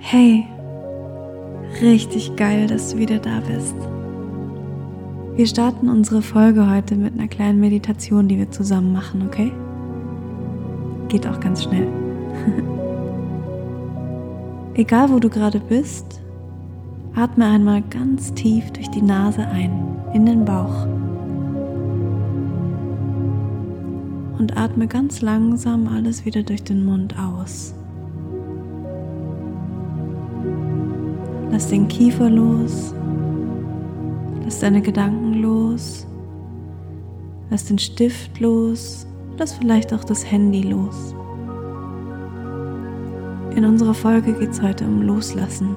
Hey, richtig geil, dass du wieder da bist. Wir starten unsere Folge heute mit einer kleinen Meditation, die wir zusammen machen, okay? Geht auch ganz schnell. Egal wo du gerade bist, atme einmal ganz tief durch die Nase ein, in den Bauch. Und atme ganz langsam alles wieder durch den Mund aus. Lass den Kiefer los. Lass deine Gedanken los. Lass den Stift los. Lass vielleicht auch das Handy los. In unserer Folge geht es heute um Loslassen.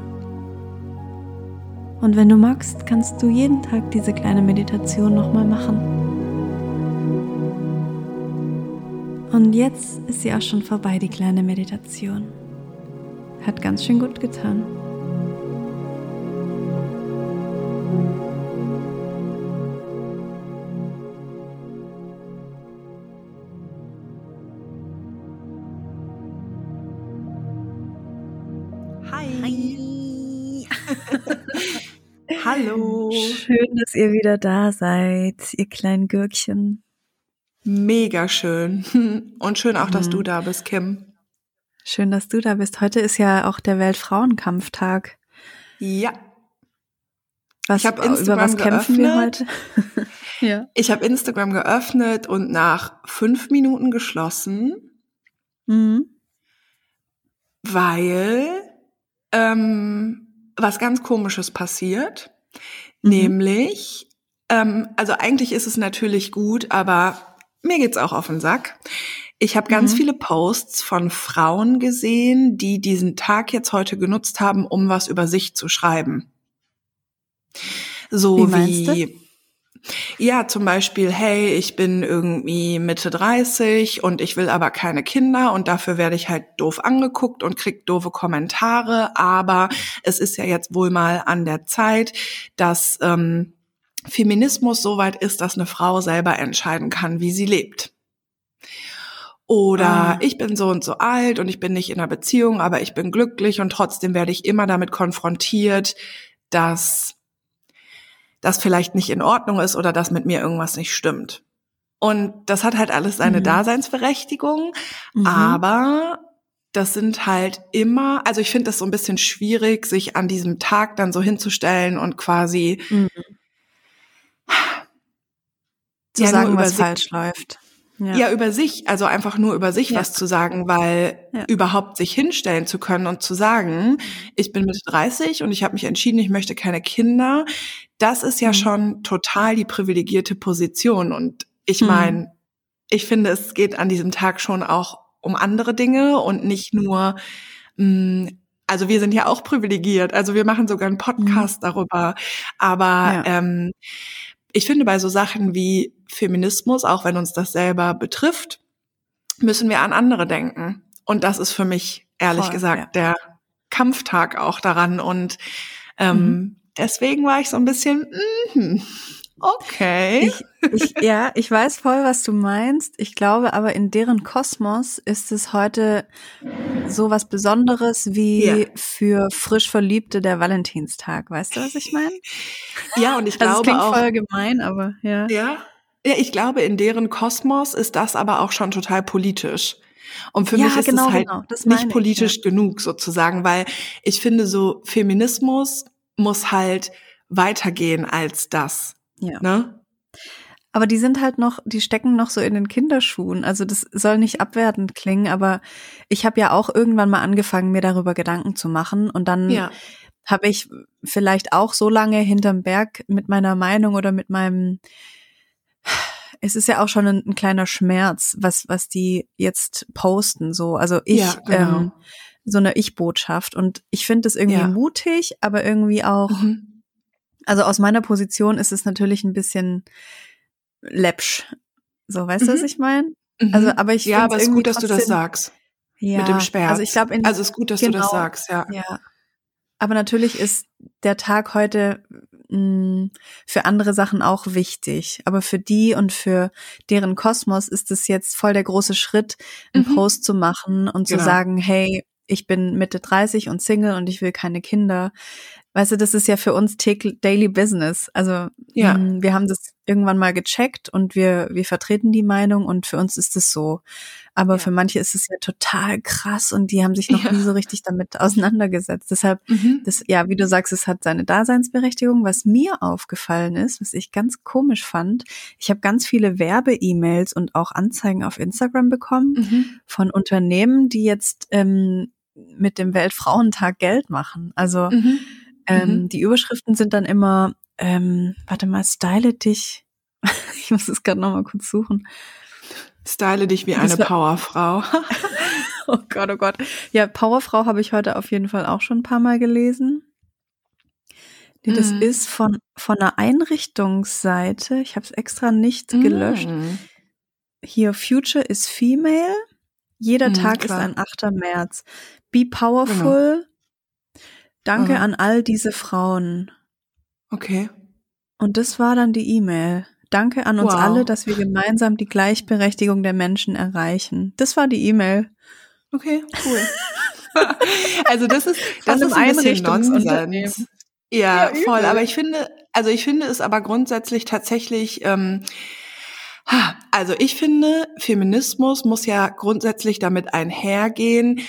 Und wenn du magst, kannst du jeden Tag diese kleine Meditation nochmal machen. Und jetzt ist sie auch schon vorbei, die kleine Meditation. Hat ganz schön gut getan. Dass ihr wieder da seid, ihr kleinen Gürkchen. Mega schön. Und schön auch, dass du Mhm. da bist, Kim. Schön, dass du da bist. Heute ist ja auch der Weltfrauenkampftag. Ja. Was, Ich hab über Instagram was kämpfen wir heute? geöffnet. ja. Ich habe Instagram geöffnet und nach fünf Minuten geschlossen, Mhm. weil ähm, was ganz Komisches passiert. Mhm. Nämlich, ähm, also eigentlich ist es natürlich gut, aber mir geht's auch auf den Sack. Ich habe ganz Mhm. viele Posts von Frauen gesehen, die diesen Tag jetzt heute genutzt haben, um was über sich zu schreiben. So Wie wie, meinst du? Ja, zum Beispiel, hey, ich bin irgendwie Mitte 30 und ich will aber keine Kinder und dafür werde ich halt doof angeguckt und krieg doofe Kommentare, aber es ist ja jetzt wohl mal an der Zeit, dass ähm, Feminismus so weit ist, dass eine Frau selber entscheiden kann, wie sie lebt. Oder Ah. ich bin so und so alt und ich bin nicht in einer Beziehung, aber ich bin glücklich und trotzdem werde ich immer damit konfrontiert, dass das vielleicht nicht in Ordnung ist oder dass mit mir irgendwas nicht stimmt. Und das hat halt alles seine Mhm. Daseinsberechtigung, Mhm. aber das sind halt immer, also ich finde das so ein bisschen schwierig, sich an diesem Tag dann so hinzustellen und quasi Mhm. Zu Ja, sagen, was sich- falsch läuft. Ja. über sich, also einfach nur über sich Ja. was zu sagen, weil Ja. überhaupt sich hinstellen zu können und zu sagen, ich bin Mitte 30 und ich habe mich entschieden, ich möchte keine Kinder, das ist ja Mhm. schon total die privilegierte Position. Und ich Mhm. meine, ich finde, es geht an diesem Tag schon auch um andere Dinge und nicht nur, mh, also wir sind ja auch privilegiert, also wir machen sogar einen Podcast darüber, aber Mhm. Ja. ähm, ich finde bei so Sachen wie Feminismus, auch wenn uns das selber betrifft, müssen wir an andere denken. Und das ist für mich, ehrlich Voll, gesagt, ja. der Kampftag auch daran. Und ähm, Mhm. Deswegen war ich so ein bisschen, mhm, okay. Ich, ich, ja, ich weiß voll, was du meinst. Ich glaube aber, in deren Kosmos ist es heute so was Besonderes wie Ja. für frisch Verliebte der Valentinstag. Weißt du, was ich meine? ja, und ich Also glaube klingt auch, voll gemein, aber ja. ja, ja, ich glaube, in deren Kosmos ist das aber auch schon total politisch. Und für Ja, mich ist genau, es halt genau. Das nicht ich, politisch genug sozusagen, weil ich finde, so Feminismus muss halt weitergehen als das. Ja. Ne? Aber die sind halt noch, die stecken noch so in den Kinderschuhen. Also das soll nicht abwertend klingen, aber ich habe ja auch irgendwann mal angefangen, mir darüber Gedanken zu machen. Und dann Ja. habe ich vielleicht auch so lange hinterm Berg mit meiner Meinung oder mit meinem es ist ja auch schon ein, ein kleiner Schmerz, was, was die jetzt posten, so. Also ich, Ja, genau. ähm, so eine Ich-Botschaft. Und ich finde das irgendwie Ja. mutig, aber irgendwie auch, Mhm. also aus meiner Position ist es natürlich ein bisschen läppsch. So, weißt du, was Mhm. ich meine? Mhm. Also, aber ich ja, aber es ist gut, dass du das trotzdem- sagst. Ja, mit dem Schmerz. Also ich glaube, also es ist gut, dass du das genau. sagst, ja. ja. Aber natürlich ist der Tag heute mh, für andere Sachen auch wichtig. Aber für die und für deren Kosmos ist es jetzt voll der große Schritt, einen Mhm. Post zu machen und zu Genau. sagen, hey, ich bin Mitte 30 und Single und ich will keine Kinder. Weißt du, das ist ja für uns Daily Business. Also ja. mh, mm, wir haben das irgendwann mal gecheckt und wir, wir vertreten die Meinung und für uns ist es so. Aber ja. für manche ist es ja total krass und die haben sich noch ja. nie so richtig damit auseinandergesetzt. Deshalb, mhm. das, ja, wie du sagst, es hat seine Daseinsberechtigung. Was mir aufgefallen ist, was ich ganz komisch fand, ich habe ganz viele Werbe-E-Mails und auch Anzeigen auf Instagram bekommen mhm. von Unternehmen, die jetzt ähm, mit dem Weltfrauentag Geld machen. Also mhm. Ähm, mhm. Die Überschriften sind dann immer, ähm, warte mal, style dich. ich muss es gerade nochmal kurz suchen. Style dich wie eine Powerfrau. oh Gott, oh Gott. Ja, Powerfrau habe ich heute auf jeden Fall auch schon ein paar Mal gelesen. Nee, das mm. ist von, von einer Einrichtungsseite. Ich habe es extra nicht mm. gelöscht. Hier, Future is Female. Jeder mm, Tag klar. ist ein 8. März. Be powerful. Genau. Danke Aha. an all diese Frauen. Okay. Und das war dann die E-Mail. Danke an uns wow. alle, dass wir gemeinsam die Gleichberechtigung der Menschen erreichen. Das war die E-Mail. Okay, cool. also das ist das ist ein bisschen Nonsens. Ja, ja voll. Aber ich finde, also ich finde es aber grundsätzlich tatsächlich. Ähm, also ich finde, Feminismus muss ja grundsätzlich damit einhergehen,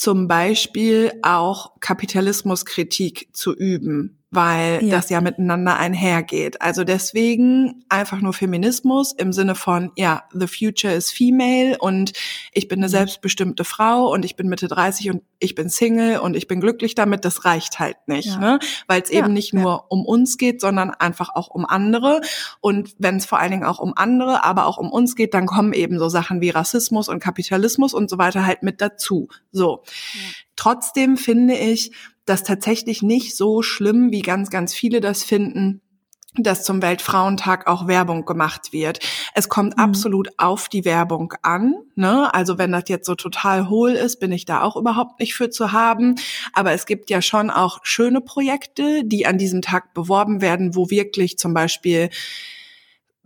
zum Beispiel auch Kapitalismuskritik zu üben weil ja. das ja miteinander einhergeht. Also deswegen einfach nur Feminismus im Sinne von, ja, the future is female und ich bin eine mhm. selbstbestimmte Frau und ich bin Mitte 30 und ich bin Single und ich bin glücklich damit, das reicht halt nicht, ja. ne? weil es ja, eben nicht nur um uns geht, sondern einfach auch um andere. Und wenn es vor allen Dingen auch um andere, aber auch um uns geht, dann kommen eben so Sachen wie Rassismus und Kapitalismus und so weiter halt mit dazu. So. Trotzdem finde ich, das tatsächlich nicht so schlimm, wie ganz, ganz viele das finden, dass zum Weltfrauentag auch Werbung gemacht wird. Es kommt mhm. absolut auf die Werbung an. Ne? Also wenn das jetzt so total hohl ist, bin ich da auch überhaupt nicht für zu haben. Aber es gibt ja schon auch schöne Projekte, die an diesem Tag beworben werden, wo wirklich zum Beispiel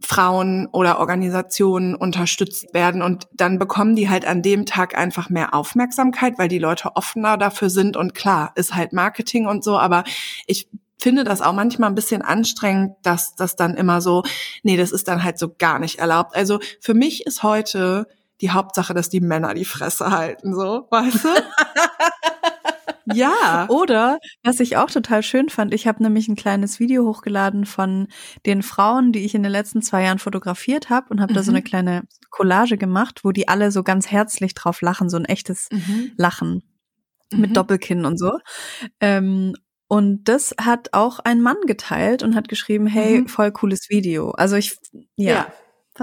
Frauen oder Organisationen unterstützt werden und dann bekommen die halt an dem Tag einfach mehr Aufmerksamkeit, weil die Leute offener dafür sind und klar, ist halt Marketing und so, aber ich finde das auch manchmal ein bisschen anstrengend, dass das dann immer so, nee, das ist dann halt so gar nicht erlaubt. Also für mich ist heute die Hauptsache, dass die Männer die Fresse halten, so, weißt du? Ja. Oder, was ich auch total schön fand, ich habe nämlich ein kleines Video hochgeladen von den Frauen, die ich in den letzten zwei Jahren fotografiert habe und habe mhm. da so eine mhm. kleine Collage gemacht, wo die alle so ganz herzlich drauf lachen, so ein echtes mhm. Lachen mit mhm. Doppelkinn und so. Ähm, und das hat auch ein Mann geteilt und hat geschrieben, hey, mhm. voll cooles Video. Also ich, ja. ja.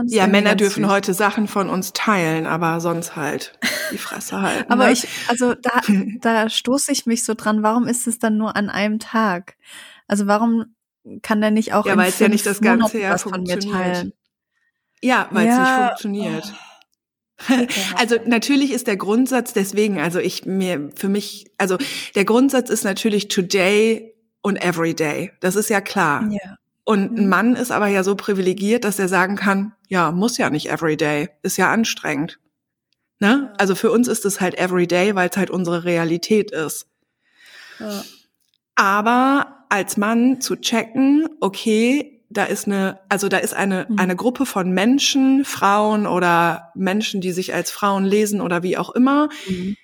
Ja, Männer dürfen süß. heute Sachen von uns teilen, aber sonst halt die Fresse halten. aber ne? ich, also da, da stoße ich mich so dran, warum ist es dann nur an einem Tag? Also warum kann der nicht auch ja, weil es ja nicht das ganze Jahr funktioniert. Ja, weil es ja. nicht funktioniert. Oh. Also natürlich ist der Grundsatz deswegen, also ich mir für mich, also der Grundsatz ist natürlich today und everyday. Das ist ja klar. Ja. Und ein mhm. Mann ist aber ja so privilegiert, dass er sagen kann, ja, muss ja nicht everyday, ist ja anstrengend. Ne? Also für uns ist es halt everyday, weil es halt unsere Realität ist. Ja. Aber als Mann zu checken, okay, da ist eine, also da ist eine, mhm. eine Gruppe von Menschen, Frauen oder Menschen, die sich als Frauen lesen oder wie auch immer, mhm.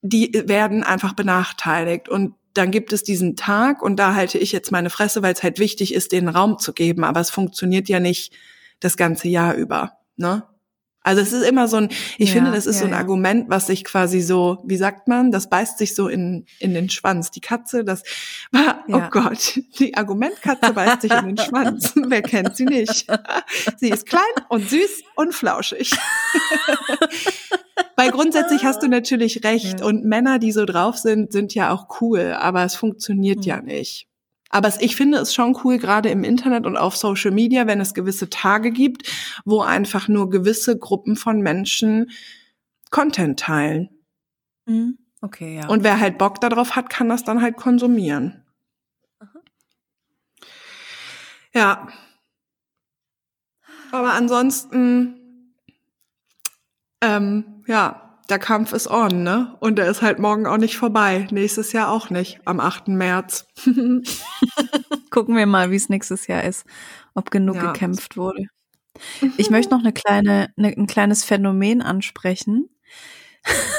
die werden einfach benachteiligt. Und dann gibt es diesen Tag und da halte ich jetzt meine Fresse, weil es halt wichtig ist, den Raum zu geben. Aber es funktioniert ja nicht das ganze Jahr über. Ne? Also es ist immer so ein, ich ja, finde, das ist ja, so ein ja. Argument, was sich quasi so, wie sagt man, das beißt sich so in, in den Schwanz. Die Katze, das, oh Gott, die Argumentkatze beißt sich in den Schwanz. Wer kennt sie nicht? sie ist klein und süß und flauschig. Weil grundsätzlich hast du natürlich recht. Und Männer, die so drauf sind, sind ja auch cool, aber es funktioniert ja nicht. Aber ich finde es schon cool, gerade im Internet und auf Social Media, wenn es gewisse Tage gibt, wo einfach nur gewisse Gruppen von Menschen Content teilen. Mhm. Okay, ja. Und wer halt Bock darauf hat, kann das dann halt konsumieren. Aha. Ja. Aber ansonsten, ähm, ja, der Kampf ist on, ne? Und der ist halt morgen auch nicht vorbei. Nächstes Jahr auch nicht, am 8. März. Gucken wir mal, wie es nächstes Jahr ist, ob genug ja. gekämpft wurde. Ich möchte noch eine kleine, eine, ein kleines Phänomen ansprechen.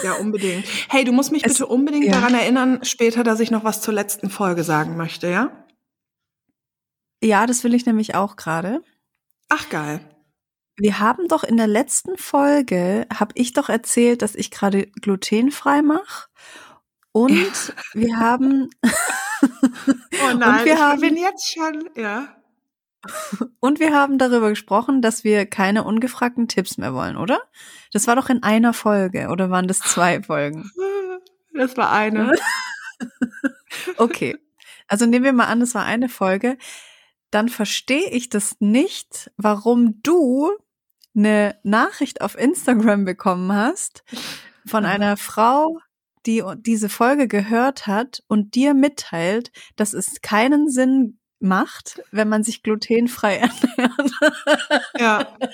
Ja, unbedingt. Hey, du musst mich es, bitte unbedingt ja. daran erinnern, später, dass ich noch was zur letzten Folge sagen möchte, ja? Ja, das will ich nämlich auch gerade. Ach, geil. Wir haben doch in der letzten Folge, habe ich doch erzählt, dass ich gerade glutenfrei mache. Und ja. wir haben. oh nein, wir ich haben, bin jetzt schon, ja. Und wir haben darüber gesprochen, dass wir keine ungefragten Tipps mehr wollen, oder? Das war doch in einer Folge, oder waren das zwei Folgen? Das war eine. okay. Also nehmen wir mal an, das war eine Folge. Dann verstehe ich das nicht, warum du eine Nachricht auf Instagram bekommen hast von einer Frau, die diese Folge gehört hat und dir mitteilt, dass es keinen Sinn macht, wenn man sich glutenfrei ernährt. Ja.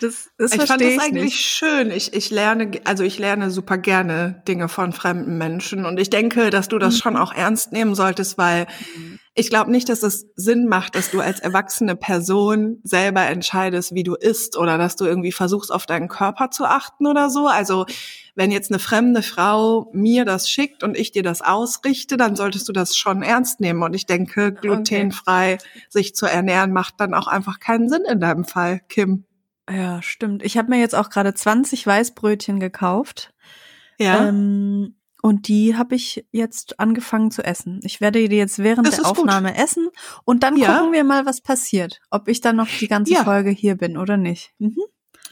Das, das ich fand das eigentlich nicht. schön. Ich, ich lerne, also ich lerne super gerne Dinge von fremden Menschen und ich denke, dass du das mhm. schon auch ernst nehmen solltest, weil mhm. Ich glaube nicht, dass es Sinn macht, dass du als erwachsene Person selber entscheidest, wie du isst oder dass du irgendwie versuchst, auf deinen Körper zu achten oder so. Also wenn jetzt eine fremde Frau mir das schickt und ich dir das ausrichte, dann solltest du das schon ernst nehmen. Und ich denke, glutenfrei okay. sich zu ernähren macht dann auch einfach keinen Sinn in deinem Fall, Kim. Ja, stimmt. Ich habe mir jetzt auch gerade 20 Weißbrötchen gekauft. Ja. Ähm, und die habe ich jetzt angefangen zu essen. Ich werde die jetzt während das der Aufnahme gut. essen und dann ja. gucken wir mal, was passiert. Ob ich dann noch die ganze ja. Folge hier bin oder nicht. Mhm.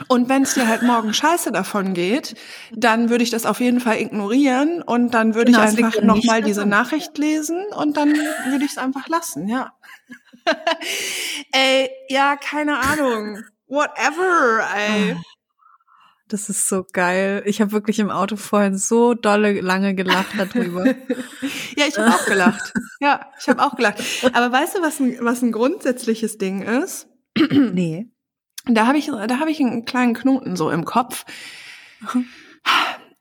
Und wenn es dir halt morgen scheiße davon geht, dann würde ich das auf jeden Fall ignorieren und dann würde genau, ich einfach nochmal diese Nachricht lesen und dann würde ich es einfach lassen, ja. Ey, ja, keine Ahnung. Whatever, ey. Das ist so geil. Ich habe wirklich im Auto vorhin so dolle lange gelacht darüber. ja, ich habe auch gelacht. Ja, ich habe auch gelacht. Aber weißt du, was ein, was ein grundsätzliches Ding ist? nee. Da habe ich, da habe ich einen kleinen Knoten so im Kopf.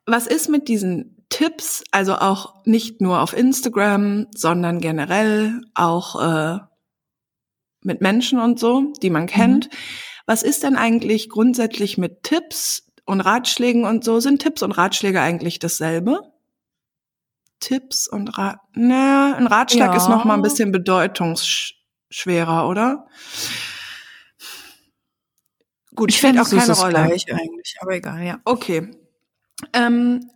Was ist mit diesen Tipps, also auch nicht nur auf Instagram, sondern generell auch äh, mit Menschen und so, die man kennt. Mhm. Was ist denn eigentlich grundsätzlich mit Tipps und Ratschlägen und so? Sind Tipps und Ratschläge eigentlich dasselbe? Tipps und Rat, ne, ein Ratschlag ja. ist noch mal ein bisschen bedeutungsschwerer, oder? Gut, ich finde auch keine Rolle. Gleich eigentlich, aber egal, ja. Okay. Ähm,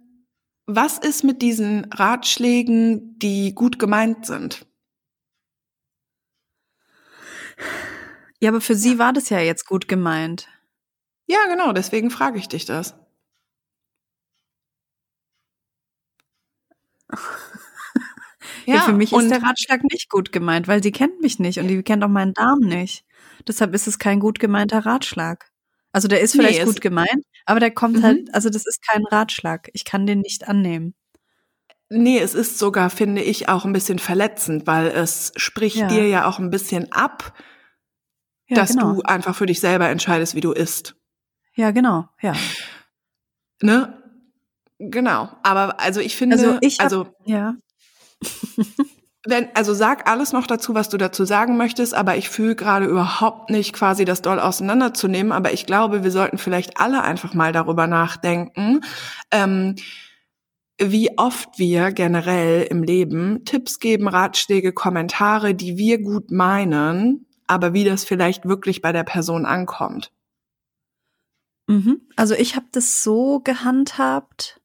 was ist mit diesen Ratschlägen, die gut gemeint sind? Ja, aber für sie war das ja jetzt gut gemeint. Ja, genau, deswegen frage ich dich das. ja, ja, für mich ist der Ratschlag nicht gut gemeint, weil sie kennt mich nicht und die kennt auch meinen Darm nicht. Deshalb ist es kein gut gemeinter Ratschlag. Also der ist vielleicht nee, gut gemeint, aber der kommt mhm. halt, also das ist kein Ratschlag. Ich kann den nicht annehmen. Nee, es ist sogar, finde ich, auch ein bisschen verletzend, weil es spricht ja. dir ja auch ein bisschen ab, ja, dass genau. du einfach für dich selber entscheidest, wie du isst. Ja, genau, ja. Ne? Genau. Aber also ich finde, also, ich hab, also ja. Wenn, also sag alles noch dazu, was du dazu sagen möchtest, aber ich fühle gerade überhaupt nicht quasi das doll auseinanderzunehmen, aber ich glaube, wir sollten vielleicht alle einfach mal darüber nachdenken, ähm, wie oft wir generell im Leben Tipps geben, Ratschläge, Kommentare, die wir gut meinen, aber wie das vielleicht wirklich bei der Person ankommt. Mhm. Also ich habe das so gehandhabt,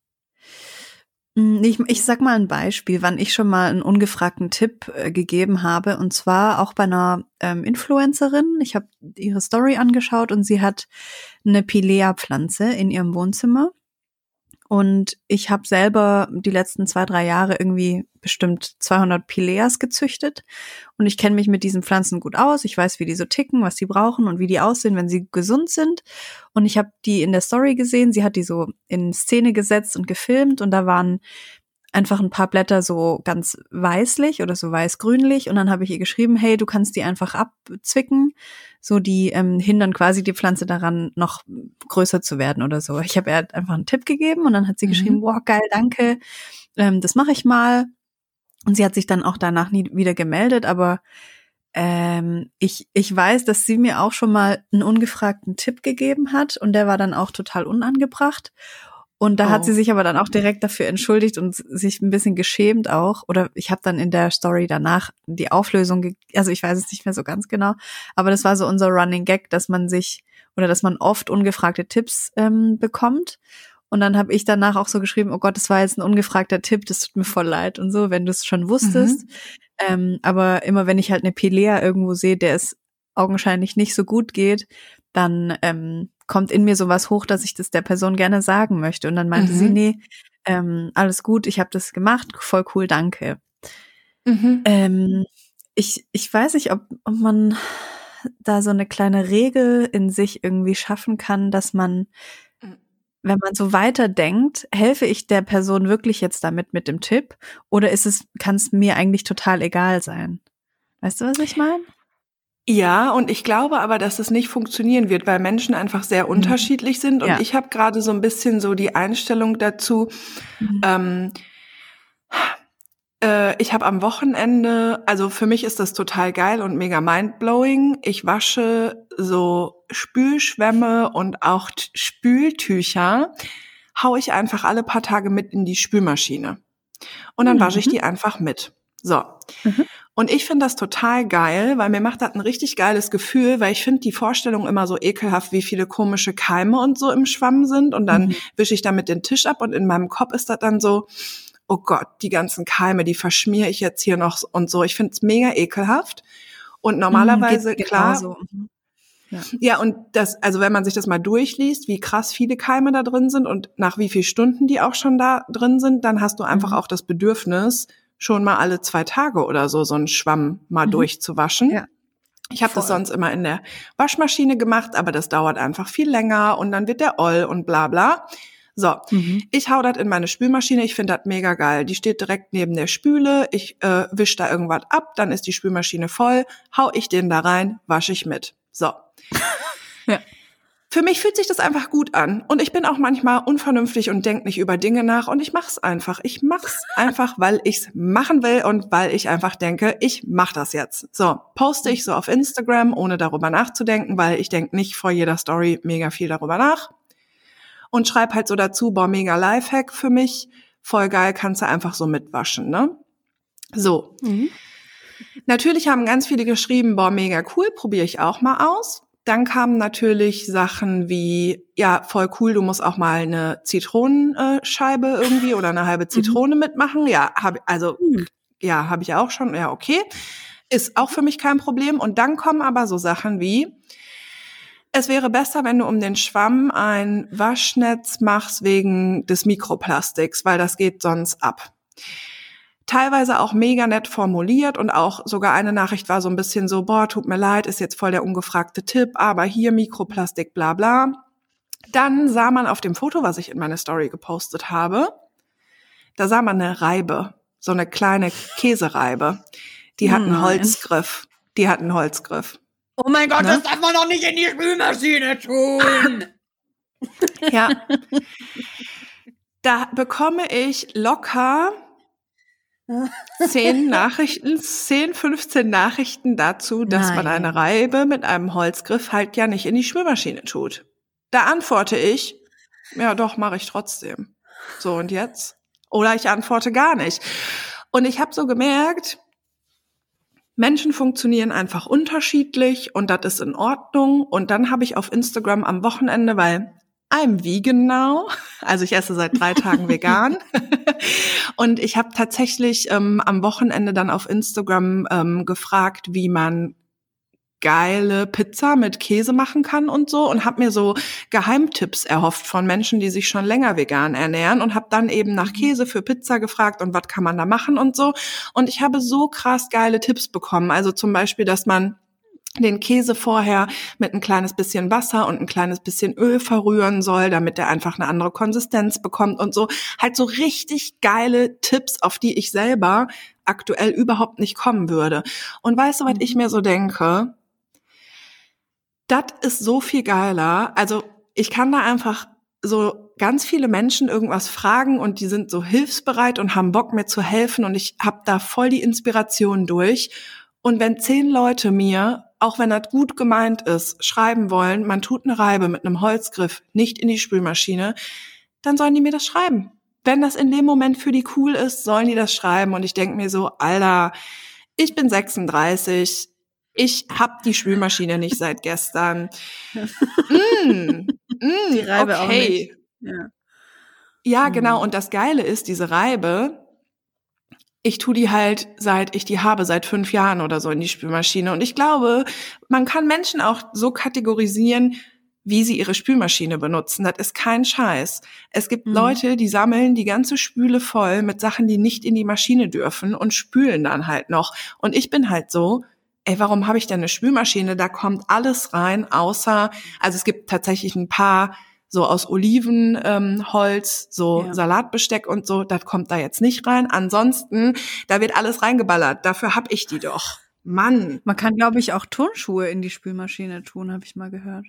hm, ich, ich sag mal ein Beispiel, wann ich schon mal einen ungefragten Tipp äh, gegeben habe, und zwar auch bei einer ähm, Influencerin. Ich habe ihre Story angeschaut und sie hat eine Pilea-Pflanze in ihrem Wohnzimmer. Und ich habe selber die letzten zwei, drei Jahre irgendwie bestimmt 200 Pileas gezüchtet. Und ich kenne mich mit diesen Pflanzen gut aus. Ich weiß, wie die so ticken, was sie brauchen und wie die aussehen, wenn sie gesund sind. Und ich habe die in der Story gesehen. Sie hat die so in Szene gesetzt und gefilmt. Und da waren einfach ein paar Blätter so ganz weißlich oder so weiß-grünlich. Und dann habe ich ihr geschrieben, hey, du kannst die einfach abzwicken so die ähm, hindern quasi die Pflanze daran, noch größer zu werden oder so. Ich habe ihr halt einfach einen Tipp gegeben und dann hat sie mhm. geschrieben, wow, geil, danke, ähm, das mache ich mal. Und sie hat sich dann auch danach nie wieder gemeldet, aber ähm, ich, ich weiß, dass sie mir auch schon mal einen ungefragten Tipp gegeben hat und der war dann auch total unangebracht. Und da oh. hat sie sich aber dann auch direkt dafür entschuldigt und sich ein bisschen geschämt auch. Oder ich habe dann in der Story danach die Auflösung, also ich weiß es nicht mehr so ganz genau, aber das war so unser Running Gag, dass man sich oder dass man oft ungefragte Tipps ähm, bekommt. Und dann habe ich danach auch so geschrieben, oh Gott, das war jetzt ein ungefragter Tipp, das tut mir voll leid und so, wenn du es schon wusstest. Mhm. Ähm, aber immer wenn ich halt eine Pilea irgendwo sehe, der es augenscheinlich nicht so gut geht, dann ähm, kommt in mir sowas hoch, dass ich das der Person gerne sagen möchte. Und dann meinte mhm. sie, nee, ähm, alles gut, ich habe das gemacht, voll cool, danke. Mhm. Ähm, ich, ich weiß nicht, ob, ob man da so eine kleine Regel in sich irgendwie schaffen kann, dass man, wenn man so weiterdenkt, helfe ich der Person wirklich jetzt damit mit dem Tipp oder ist es, kann es mir eigentlich total egal sein? Weißt du, was ich meine? Ja, und ich glaube aber, dass es nicht funktionieren wird, weil Menschen einfach sehr mhm. unterschiedlich sind. Und ja. ich habe gerade so ein bisschen so die Einstellung dazu. Mhm. Ähm, äh, ich habe am Wochenende, also für mich ist das total geil und mega mindblowing. Ich wasche so Spülschwämme und auch Spültücher, hau ich einfach alle paar Tage mit in die Spülmaschine. Und dann mhm. wasche ich die einfach mit. So. Mhm. Und ich finde das total geil, weil mir macht das ein richtig geiles Gefühl, weil ich finde die Vorstellung immer so ekelhaft, wie viele komische Keime und so im Schwamm sind. Und dann mhm. wische ich damit den Tisch ab und in meinem Kopf ist das dann so, oh Gott, die ganzen Keime, die verschmiere ich jetzt hier noch und so. Ich finde es mega ekelhaft. Und mhm, normalerweise, mhm, klar. So. Ja. ja, und das, also wenn man sich das mal durchliest, wie krass viele Keime da drin sind und nach wie vielen Stunden die auch schon da drin sind, dann hast du einfach mhm. auch das Bedürfnis, schon mal alle zwei Tage oder so so einen Schwamm mal mhm. durchzuwaschen. Ja. Ich habe das sonst immer in der Waschmaschine gemacht, aber das dauert einfach viel länger und dann wird der Oll und bla bla. So, mhm. ich hau das in meine Spülmaschine. Ich finde das mega geil. Die steht direkt neben der Spüle. Ich äh, wisch da irgendwas ab, dann ist die Spülmaschine voll. Hau ich den da rein, wasche ich mit. So. ja für mich fühlt sich das einfach gut an. Und ich bin auch manchmal unvernünftig und denke nicht über Dinge nach und ich mach's einfach. Ich mach's einfach, weil ich's machen will und weil ich einfach denke, ich mach das jetzt. So, poste ich so auf Instagram, ohne darüber nachzudenken, weil ich denke nicht vor jeder Story mega viel darüber nach. Und schreib halt so dazu, boah, mega Lifehack für mich. Voll geil, kannst du einfach so mitwaschen, ne? So. Mhm. Natürlich haben ganz viele geschrieben, boah, mega cool, probiere ich auch mal aus. Dann kamen natürlich Sachen wie, ja, voll cool, du musst auch mal eine Zitronenscheibe irgendwie oder eine halbe mhm. Zitrone mhm. mitmachen. Ja, hab, also, mhm. ja, habe ich auch schon. Ja, okay. Ist auch für mich kein Problem. Und dann kommen aber so Sachen wie, es wäre besser, wenn du um den Schwamm ein Waschnetz machst wegen des Mikroplastiks, weil das geht sonst ab teilweise auch mega nett formuliert und auch sogar eine Nachricht war so ein bisschen so, boah, tut mir leid, ist jetzt voll der ungefragte Tipp, aber hier Mikroplastik, bla bla. Dann sah man auf dem Foto, was ich in meine Story gepostet habe, da sah man eine Reibe, so eine kleine Käsereibe. Die hat einen Holzgriff. Die hat einen Holzgriff. Oh mein Gott, ne? das darf man doch nicht in die Spülmaschine tun. ja. Da bekomme ich locker zehn Nachrichten, zehn, 15 Nachrichten dazu, dass Nein. man eine Reibe mit einem Holzgriff halt ja nicht in die Spülmaschine tut. Da antworte ich, ja doch, mache ich trotzdem. So und jetzt? Oder ich antworte gar nicht. Und ich habe so gemerkt, Menschen funktionieren einfach unterschiedlich und das ist in Ordnung. Und dann habe ich auf Instagram am Wochenende, weil I'm vegan now. Also ich esse seit drei Tagen vegan. Und ich habe tatsächlich ähm, am Wochenende dann auf Instagram ähm, gefragt, wie man geile Pizza mit Käse machen kann und so und habe mir so Geheimtipps erhofft von Menschen, die sich schon länger vegan ernähren und habe dann eben nach mhm. Käse für Pizza gefragt und was kann man da machen und so und ich habe so krass geile Tipps bekommen, also zum Beispiel, dass man den Käse vorher mit ein kleines bisschen Wasser und ein kleines bisschen Öl verrühren soll, damit er einfach eine andere Konsistenz bekommt und so. Halt so richtig geile Tipps, auf die ich selber aktuell überhaupt nicht kommen würde. Und weißt du, was ich mir so denke? das ist so viel geiler. Also ich kann da einfach so ganz viele Menschen irgendwas fragen und die sind so hilfsbereit und haben Bock mir zu helfen und ich habe da voll die Inspiration durch. Und wenn zehn Leute mir, auch wenn das gut gemeint ist, schreiben wollen, man tut eine Reibe mit einem Holzgriff nicht in die Spülmaschine, dann sollen die mir das schreiben. Wenn das in dem Moment für die cool ist, sollen die das schreiben. Und ich denk mir so, Alter, ich bin 36, ich hab die Spülmaschine nicht seit gestern. mm, mm, Die Reibe okay. auch nicht. Ja. Ja, Mhm. genau. Und das Geile ist, diese Reibe, ich tu die halt seit ich die habe, seit fünf Jahren oder so in die Spülmaschine. Und ich glaube, man kann Menschen auch so kategorisieren, wie sie ihre Spülmaschine benutzen. Das ist kein Scheiß. Es gibt Mhm. Leute, die sammeln die ganze Spüle voll mit Sachen, die nicht in die Maschine dürfen und spülen dann halt noch. Und ich bin halt so, ey, warum habe ich denn eine Spülmaschine? Da kommt alles rein, außer, also es gibt tatsächlich ein paar so aus Olivenholz, ähm, Holz, so Ja. Salatbesteck und so, das kommt da jetzt nicht rein. Ansonsten, da wird alles reingeballert. Dafür hab ich die doch. Mann. Man kann, glaube ich, auch Turnschuhe in die Spülmaschine tun, habe ich mal gehört.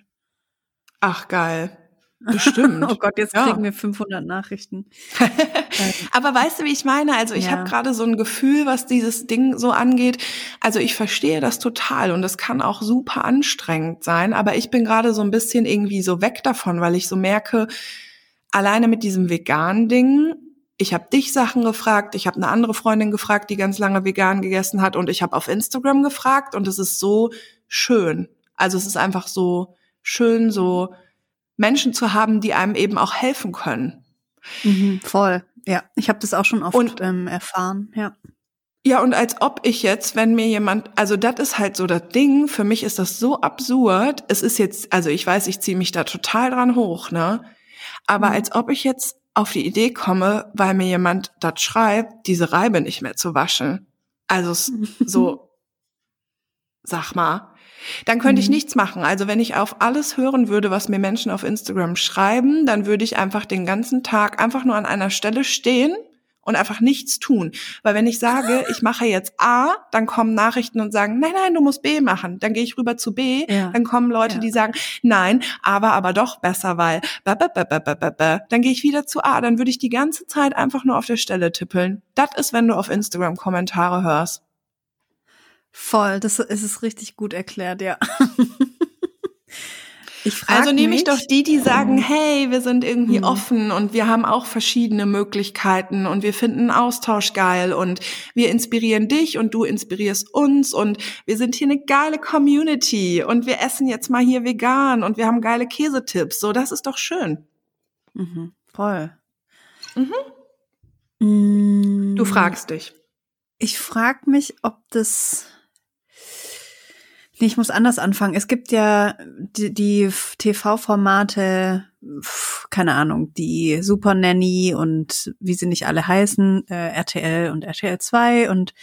Ach, geil. Bestimmt. Oh Gott, jetzt Ja. kriegen wir 500 Nachrichten. Aber weißt du, wie ich meine? Also ich Ja. habe gerade so ein Gefühl, was dieses Ding so angeht. Also ich verstehe das total und es kann auch super anstrengend sein. Aber ich bin gerade so ein bisschen irgendwie so weg davon, weil ich so merke, alleine mit diesem veganen Ding, ich habe dich Sachen gefragt, ich habe eine andere Freundin gefragt, die ganz lange vegan gegessen hat und ich habe auf Instagram gefragt und es ist so schön. Also es ist einfach so schön, so Menschen zu haben, die einem eben auch helfen können. Mhm, voll. Ja, ich habe das auch schon oft Und- ähm, erfahren. Ja. Ja, und als ob ich jetzt, wenn mir jemand, also das ist halt so das Ding, für mich ist das so absurd. Es ist jetzt, also ich weiß, ich ziehe mich da total dran hoch, ne? Aber Mhm. als ob ich jetzt auf die Idee komme, weil mir jemand das schreibt, diese Reibe nicht mehr zu waschen. Also s- so, sag mal. Dann könnte ich Mhm. nichts machen. Also wenn ich auf alles hören würde, was mir Menschen auf Instagram schreiben, dann würde ich einfach den ganzen Tag einfach nur an einer Stelle stehen und einfach nichts tun. Weil wenn ich sage, ich mache jetzt A, dann kommen Nachrichten und sagen, nein, nein, du musst B machen. Dann gehe ich rüber zu B, Ja. dann kommen Leute, Ja. die sagen, nein, aber, aber doch besser, weil, ba, ba, ba, ba, ba, ba, ba. dann gehe ich wieder zu A, dann würde ich die ganze Zeit einfach nur auf der Stelle tippeln. Das ist, wenn du auf Instagram Kommentare hörst. Voll, das ist es richtig gut erklärt, ja. Also nehme ich doch die, die sagen, hey, wir sind irgendwie Mhm. offen und wir haben auch verschiedene Möglichkeiten und wir finden Austausch geil und wir inspirieren dich und du inspirierst uns und wir sind hier eine geile Community und wir essen jetzt mal hier vegan und wir haben geile Käsetipps. So, das ist doch schön. Mhm, voll. Mhm. Mm, Du fragst dich. Ich frag mich, ob das. Ich muss anders anfangen. Es gibt ja die, die TV-Formate, keine Ahnung, die Super Nanny und wie sie nicht alle heißen, äh, RTL und RTL 2 und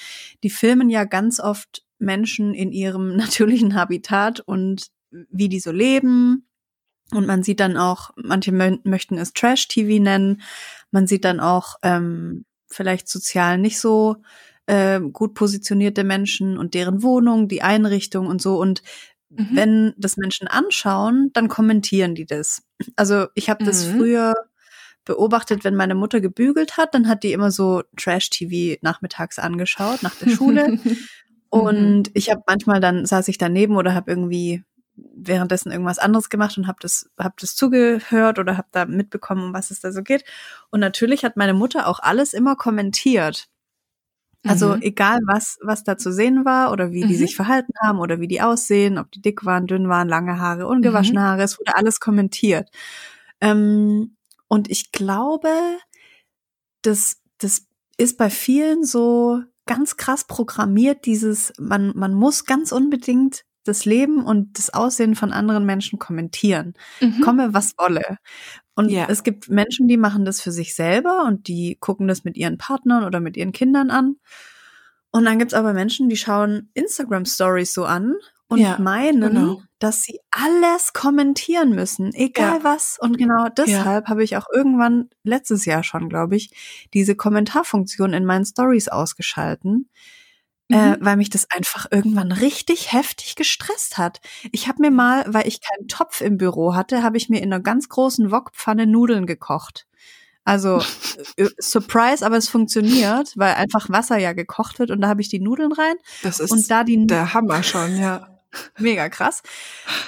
die filmen ja ganz oft Menschen in ihrem natürlichen Habitat und wie die so leben. Und man sieht dann auch, manche mö möchten es Trash-TV nennen, man sieht dann auch ähm, vielleicht sozial nicht so äh, gut positionierte Menschen und deren Wohnung, die Einrichtung und so. Und Mhm. wenn das Menschen anschauen, dann kommentieren die das. Also ich habe das Mhm. früher beobachtet, wenn meine Mutter gebügelt hat, dann hat die immer so Trash-TV nachmittags angeschaut nach der Schule. Und ich habe manchmal dann saß ich daneben oder habe irgendwie währenddessen irgendwas anderes gemacht und habe das hab das zugehört oder habe da mitbekommen, um was es da so geht. Und natürlich hat meine Mutter auch alles immer kommentiert. Also Mhm. egal was was da zu sehen war oder wie die Mhm. sich verhalten haben oder wie die aussehen, ob die dick waren, dünn waren, lange Haare, ungewaschene Mhm. Haare, es wurde alles kommentiert. Ähm, und ich glaube, das das ist bei vielen so ganz krass programmiert, dieses, man, man muss ganz unbedingt das Leben und das Aussehen von anderen Menschen kommentieren. Mhm. Komme, was wolle. Und Ja. es gibt Menschen, die machen das für sich selber und die gucken das mit ihren Partnern oder mit ihren Kindern an. Und dann gibt's aber Menschen, die schauen Instagram-Stories so an und Ja, meinen, genau. dass sie alles kommentieren müssen, egal Ja. was. Und genau deshalb habe ich auch irgendwann letztes Jahr schon, glaube ich, diese Kommentarfunktion in meinen Stories ausgeschalten, äh, weil mich das einfach irgendwann richtig heftig gestresst hat. Ich habe mir mal, weil ich keinen Topf im Büro hatte, habe ich mir in einer ganz großen Wokpfanne Nudeln gekocht. Also äh, äh, Surprise, aber es funktioniert, weil einfach Wasser ja gekocht wird und da habe ich die Nudeln rein. Das ist und da die der Hammer schon, ja. Mega krass.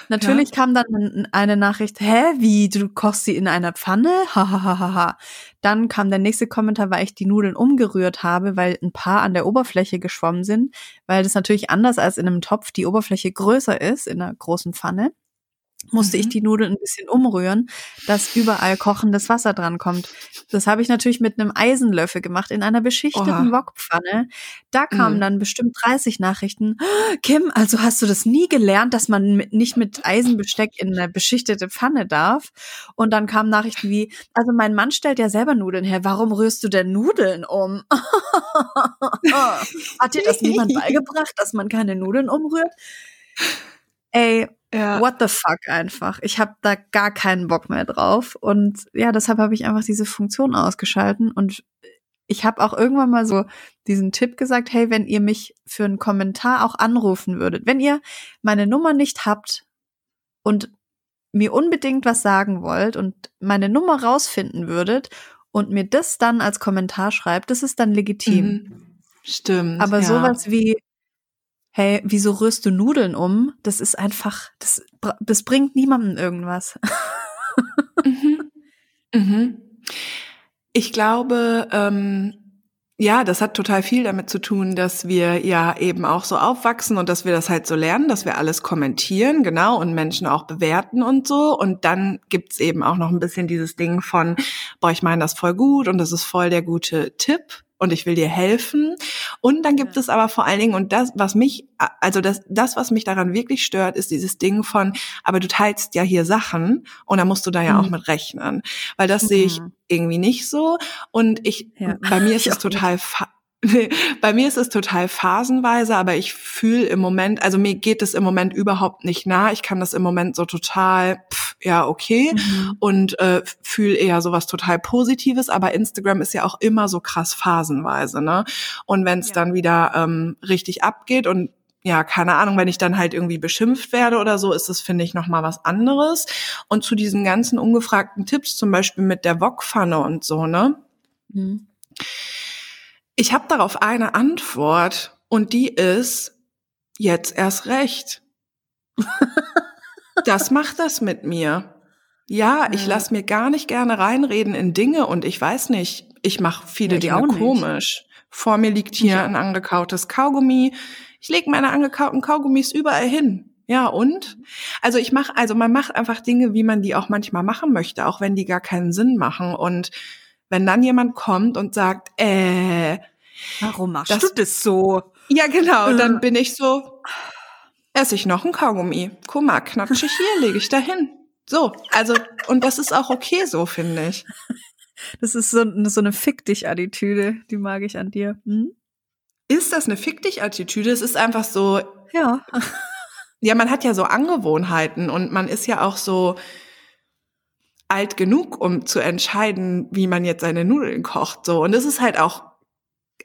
Natürlich ja. kam dann eine Nachricht, hä, wie, du kochst sie in einer Pfanne? Hahaha. dann kam der nächste Kommentar, weil ich die Nudeln umgerührt habe, weil ein paar an der Oberfläche geschwommen sind, weil das natürlich anders als in einem Topf die Oberfläche größer ist in einer großen Pfanne musste mhm. ich die Nudeln ein bisschen umrühren, dass überall kochendes Wasser dran kommt. Das habe ich natürlich mit einem Eisenlöffel gemacht in einer beschichteten Wokpfanne. Da kamen mhm. dann bestimmt 30 Nachrichten. Kim, also hast du das nie gelernt, dass man mit, nicht mit Eisenbesteck in eine beschichtete Pfanne darf? Und dann kamen Nachrichten wie, also mein Mann stellt ja selber Nudeln her. Warum rührst du denn Nudeln um? Hat dir das niemand beigebracht, dass man keine Nudeln umrührt? Ey, ja. what the fuck einfach. Ich habe da gar keinen Bock mehr drauf. Und ja, deshalb habe ich einfach diese Funktion ausgeschalten. Und ich habe auch irgendwann mal so diesen Tipp gesagt, hey, wenn ihr mich für einen Kommentar auch anrufen würdet, wenn ihr meine Nummer nicht habt und mir unbedingt was sagen wollt und meine Nummer rausfinden würdet und mir das dann als Kommentar schreibt, das ist dann legitim. Mhm. Stimmt. Aber ja. sowas wie, hey, wieso rührst du Nudeln um? Das ist einfach, das, das bringt niemandem irgendwas. mhm. Mhm. Ich glaube, ähm, ja, das hat total viel damit zu tun, dass wir ja eben auch so aufwachsen und dass wir das halt so lernen, dass wir alles kommentieren, genau, und Menschen auch bewerten und so. Und dann gibt's eben auch noch ein bisschen dieses Ding von, boah, ich meine das voll gut und das ist voll der gute Tipp und ich will dir helfen. Und dann gibt ja. es aber vor allen Dingen, und das, was mich, also das, das, was mich daran wirklich stört, ist dieses Ding von, aber du teilst ja hier Sachen und da musst du da ja mhm. auch mit rechnen. Weil das mhm. sehe ich mhm. irgendwie nicht so. Und ich, ja. bei mir ist es total, Nee, bei mir ist es total phasenweise, aber ich fühle im Moment, also mir geht es im Moment überhaupt nicht nah. Ich kann das im Moment so total, pff, ja, okay, mhm. und äh, fühle eher sowas total Positives, aber Instagram ist ja auch immer so krass phasenweise, ne? Und wenn es ja. dann wieder ähm, richtig abgeht und ja, keine Ahnung, wenn ich dann halt irgendwie beschimpft werde oder so, ist das, finde ich, nochmal was anderes. Und zu diesen ganzen ungefragten Tipps, zum Beispiel mit der Wokpfanne und so, ne? Mhm ich habe darauf eine Antwort und die ist jetzt erst recht. das macht das mit mir. Ja, ich lasse mir gar nicht gerne reinreden in Dinge und ich weiß nicht, ich mache viele ja, Dinge komisch. Vor mir liegt hier ein angekautes Kaugummi. Ich lege meine angekauten Kaugummis überall hin. Ja, und? Also ich mache, also man macht einfach Dinge, wie man die auch manchmal machen möchte, auch wenn die gar keinen Sinn machen. Und wenn dann jemand kommt und sagt, äh, warum machst das, du das so? Ja, genau, dann äh. bin ich so, esse ich noch ein Kaugummi. Guck mal, ich hier, lege ich da hin. So, also, und das ist auch okay so, finde ich. Das ist so, so eine Fick dich-Attitüde, die mag ich an dir. Hm? Ist das eine Fick dich-Attitüde? Es ist einfach so. Ja. Ja, man hat ja so Angewohnheiten und man ist ja auch so, alt genug, um zu entscheiden, wie man jetzt seine Nudeln kocht. So. Und es ist halt auch,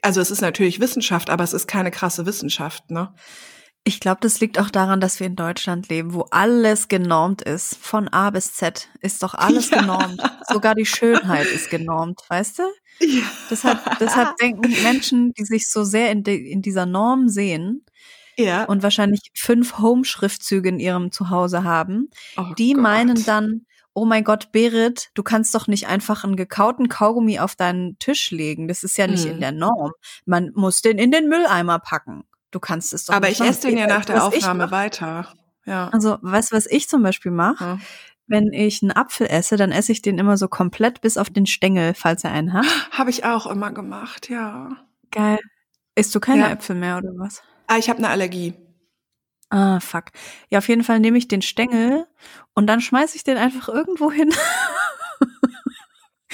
also es ist natürlich Wissenschaft, aber es ist keine krasse Wissenschaft, ne? Ich glaube, das liegt auch daran, dass wir in Deutschland leben, wo alles genormt ist. Von A bis Z ist doch alles ja. genormt. Sogar die Schönheit ist genormt, weißt du? Ja. Deshalb, deshalb denken Menschen, die sich so sehr in, de, in dieser Norm sehen, ja. und wahrscheinlich fünf Home-Schriftzüge in ihrem Zuhause haben, oh die Gott. meinen dann, oh mein Gott, Berit, du kannst doch nicht einfach einen gekauten Kaugummi auf deinen Tisch legen. Das ist ja nicht hm. in der Norm. Man muss den in den Mülleimer packen. Du kannst es doch Aber nicht ich esse den ja nach der Aufnahme weiter. Ja. Also, weißt du, was ich zum Beispiel mache? Ja. Wenn ich einen Apfel esse, dann esse ich den immer so komplett bis auf den Stängel, falls er einen hat. Habe ich auch immer gemacht, ja. Geil. Isst du keine ja. Äpfel mehr oder was? Ah, ich habe eine Allergie. Ah, fuck. Ja, auf jeden Fall nehme ich den Stängel und dann schmeiße ich den einfach irgendwo hin.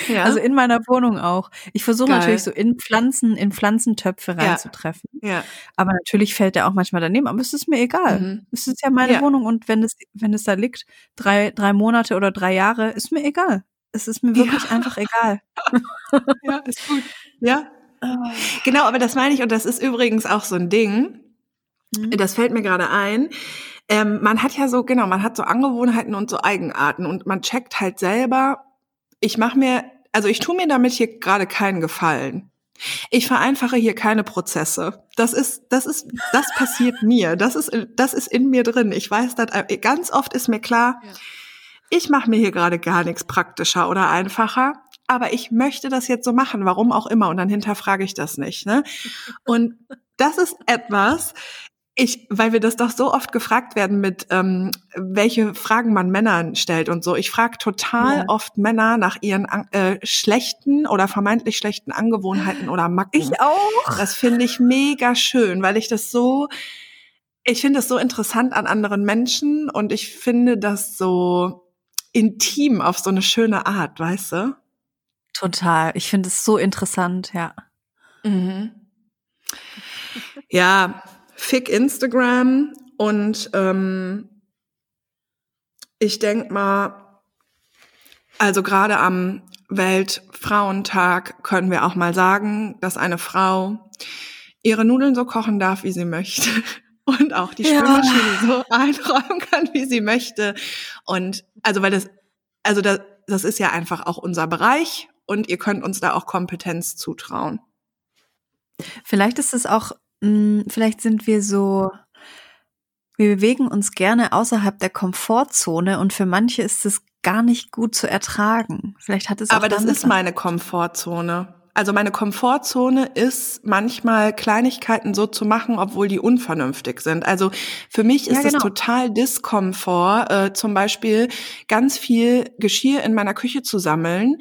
ja. Also in meiner Wohnung auch. Ich versuche natürlich so in Pflanzen, in Pflanzentöpfe reinzutreffen. Ja. ja. Aber natürlich fällt der auch manchmal daneben. Aber es ist mir egal. Mhm. Es ist ja meine ja. Wohnung und wenn es, wenn es da liegt, drei, drei Monate oder drei Jahre, ist mir egal. Es ist mir wirklich ja. einfach egal. ja, ist gut. Ja, Genau, aber das meine ich und das ist übrigens auch so ein Ding. Mhm. Das fällt mir gerade ein. Ähm, man hat ja so, genau, man hat so Angewohnheiten und so Eigenarten und man checkt halt selber, ich mache mir, also ich tue mir damit hier gerade keinen Gefallen. Ich vereinfache hier keine Prozesse. Das ist, das ist, das passiert mir. Das ist, das ist in mir drin. Ich weiß das, ganz oft ist mir klar, Ja. ich mache mir hier gerade gar nichts praktischer oder einfacher, aber ich möchte das jetzt so machen, warum auch immer. Und dann hinterfrage ich das nicht. Ne? Und das ist etwas, ich, weil wir das doch so oft gefragt werden mit, ähm, welche Fragen man Männern stellt und so. Ich frage total Ja. oft Männer nach ihren äh, schlechten oder vermeintlich schlechten Angewohnheiten oder Macken. auch. Das finde ich mega schön, weil ich das so, ich finde das so interessant an anderen Menschen und ich finde das so intim auf so eine schöne Art, weißt du? Total. Ich finde es so interessant, ja. Mhm. Ja, fick Instagram und ähm, ich denk mal, also gerade am Weltfrauentag können wir auch mal sagen, dass eine Frau ihre Nudeln so kochen darf, wie sie möchte. Und auch die Ja. Spülmaschine so einräumen kann, wie sie möchte. Und also, weil das, also das, das ist ja einfach auch unser Bereich und ihr könnt uns da auch Kompetenz zutrauen. Vielleicht ist es auch, mh, vielleicht sind wir so, wir bewegen uns gerne außerhalb der Komfortzone und für manche ist es gar nicht gut zu ertragen. Vielleicht hat es auch Aber das ist meine Komfortzone. Also meine Komfortzone ist manchmal Kleinigkeiten so zu machen, obwohl die unvernünftig sind. Also für mich Ja, ist es genau. total Diskomfort, äh, zum Beispiel ganz viel Geschirr in meiner Küche zu sammeln,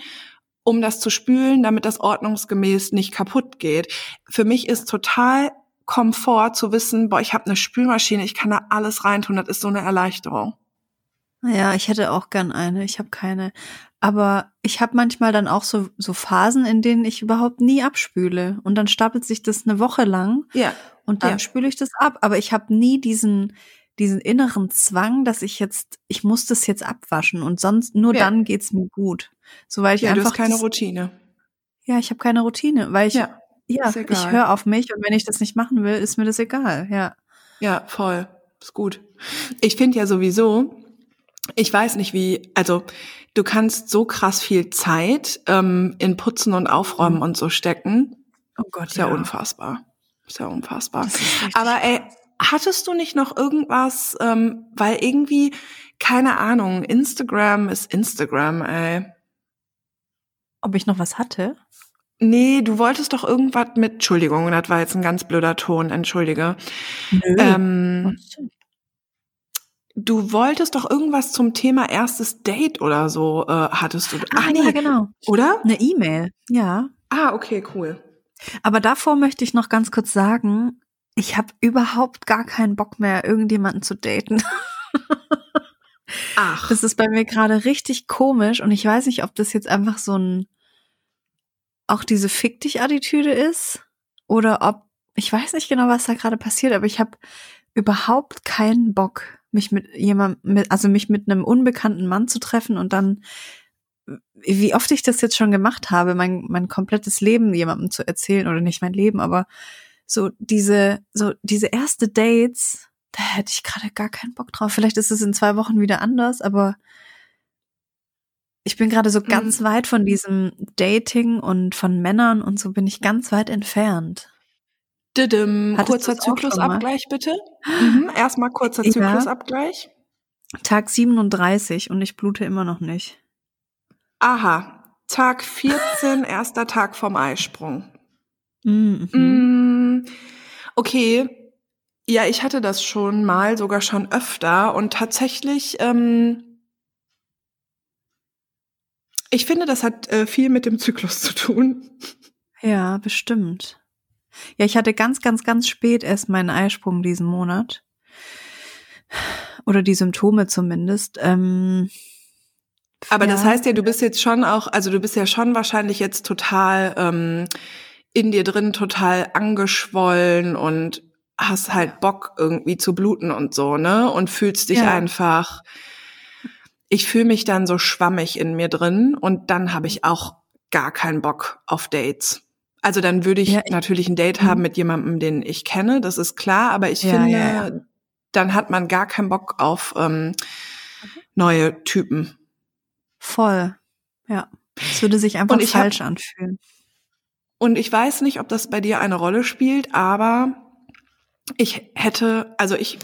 um das zu spülen, damit das ordnungsgemäß nicht kaputt geht. Für mich ist total Komfort zu wissen, boah, ich habe eine Spülmaschine, ich kann da alles reintun, das ist so eine Erleichterung. Ja, ich hätte auch gern eine. Ich habe keine. Aber ich habe manchmal dann auch so, so Phasen, in denen ich überhaupt nie abspüle. Und dann stapelt sich das eine Woche lang Ja. und dann Ja. spüle ich das ab. Aber ich habe nie diesen, diesen inneren Zwang, dass ich jetzt, ich muss das jetzt abwaschen und sonst nur Ja. dann geht's mir gut. So weil ich Ja, du einfach hast keine das, Routine. ja, ich habe keine Routine, weil ich Ja. Ja, ich höre auf mich und wenn ich das nicht machen will, ist mir das egal. Ja. Ja, voll. Ist gut. Ich finde ja sowieso, ich weiß nicht wie, also du kannst so krass viel Zeit ähm, in Putzen und Aufräumen Mhm. und so stecken. Oh Gott, Ist ja, unfassbar. Ist ja unfassbar. Ist Aber ey, hattest du nicht noch irgendwas, ähm, weil irgendwie, keine Ahnung, Instagram ist Instagram, ey. Ob ich noch was hatte? Nee, du wolltest doch irgendwas mit, Entschuldigung, das war jetzt ein ganz blöder Ton, entschuldige. Nö. Ähm, Du wolltest doch irgendwas zum Thema erstes Date oder so, äh, hattest du. Ach, ja, genau. Oder? Eine E-Mail, ja. Ah, okay, cool. Aber davor möchte ich noch ganz kurz sagen, ich habe überhaupt gar keinen Bock mehr, irgendjemanden zu daten. Ach, Das ist bei mir gerade richtig komisch und ich weiß nicht, ob das jetzt einfach so ein auch diese Fick dich Attitüde ist oder ob ich weiß nicht genau, was da gerade passiert, aber ich habe überhaupt keinen Bock, mich mit jemandem, also mich mit einem unbekannten Mann zu treffen und dann, wie oft ich das jetzt schon gemacht habe, mein, mein komplettes Leben jemandem zu erzählen oder nicht mein Leben, aber so diese, so diese erste Dates, da hätte ich gerade gar keinen Bock drauf. Vielleicht ist es in zwei Wochen wieder anders, aber ich bin gerade so ganz weit von diesem Dating und von Männern und so bin ich ganz weit entfernt. Didim, Hattest kurzer? Zyklusabgleich bitte. Mhm, erstmal kurzer Ja. Zyklusabgleich. Tag 37 und ich blute immer noch nicht. Aha, Tag 14, erster Tag vom Eisprung. Mhm. Mm, okay, ja, ich hatte das schon mal, sogar schon öfter und tatsächlich, ähm, ich finde, das hat äh, viel mit dem Zyklus zu tun. Ja, bestimmt. Ja, ich hatte ganz, ganz, ganz spät erst meinen Eisprung diesen Monat. Oder die Symptome zumindest. Ähm, Aber das ja. heißt ja, du bist jetzt schon auch, also du bist ja schon wahrscheinlich jetzt total ähm, in dir drin total angeschwollen und hast halt Bock irgendwie zu bluten und so, ne? Und fühlst dich Ja. einfach. Ich fühle mich dann so schwammig in mir drin und dann habe ich auch gar keinen Bock auf Dates. Also dann würde ich, Ja, ich- natürlich ein Date Mhm. haben mit jemandem, den ich kenne, das ist klar, aber ich Ja, finde, ja, dann hat man gar keinen Bock auf ähm, neue Typen. Voll. Ja. Es würde sich einfach ich hab- falsch anfühlen. Und ich weiß nicht, ob das bei dir eine Rolle spielt, aber ich hätte, also ich,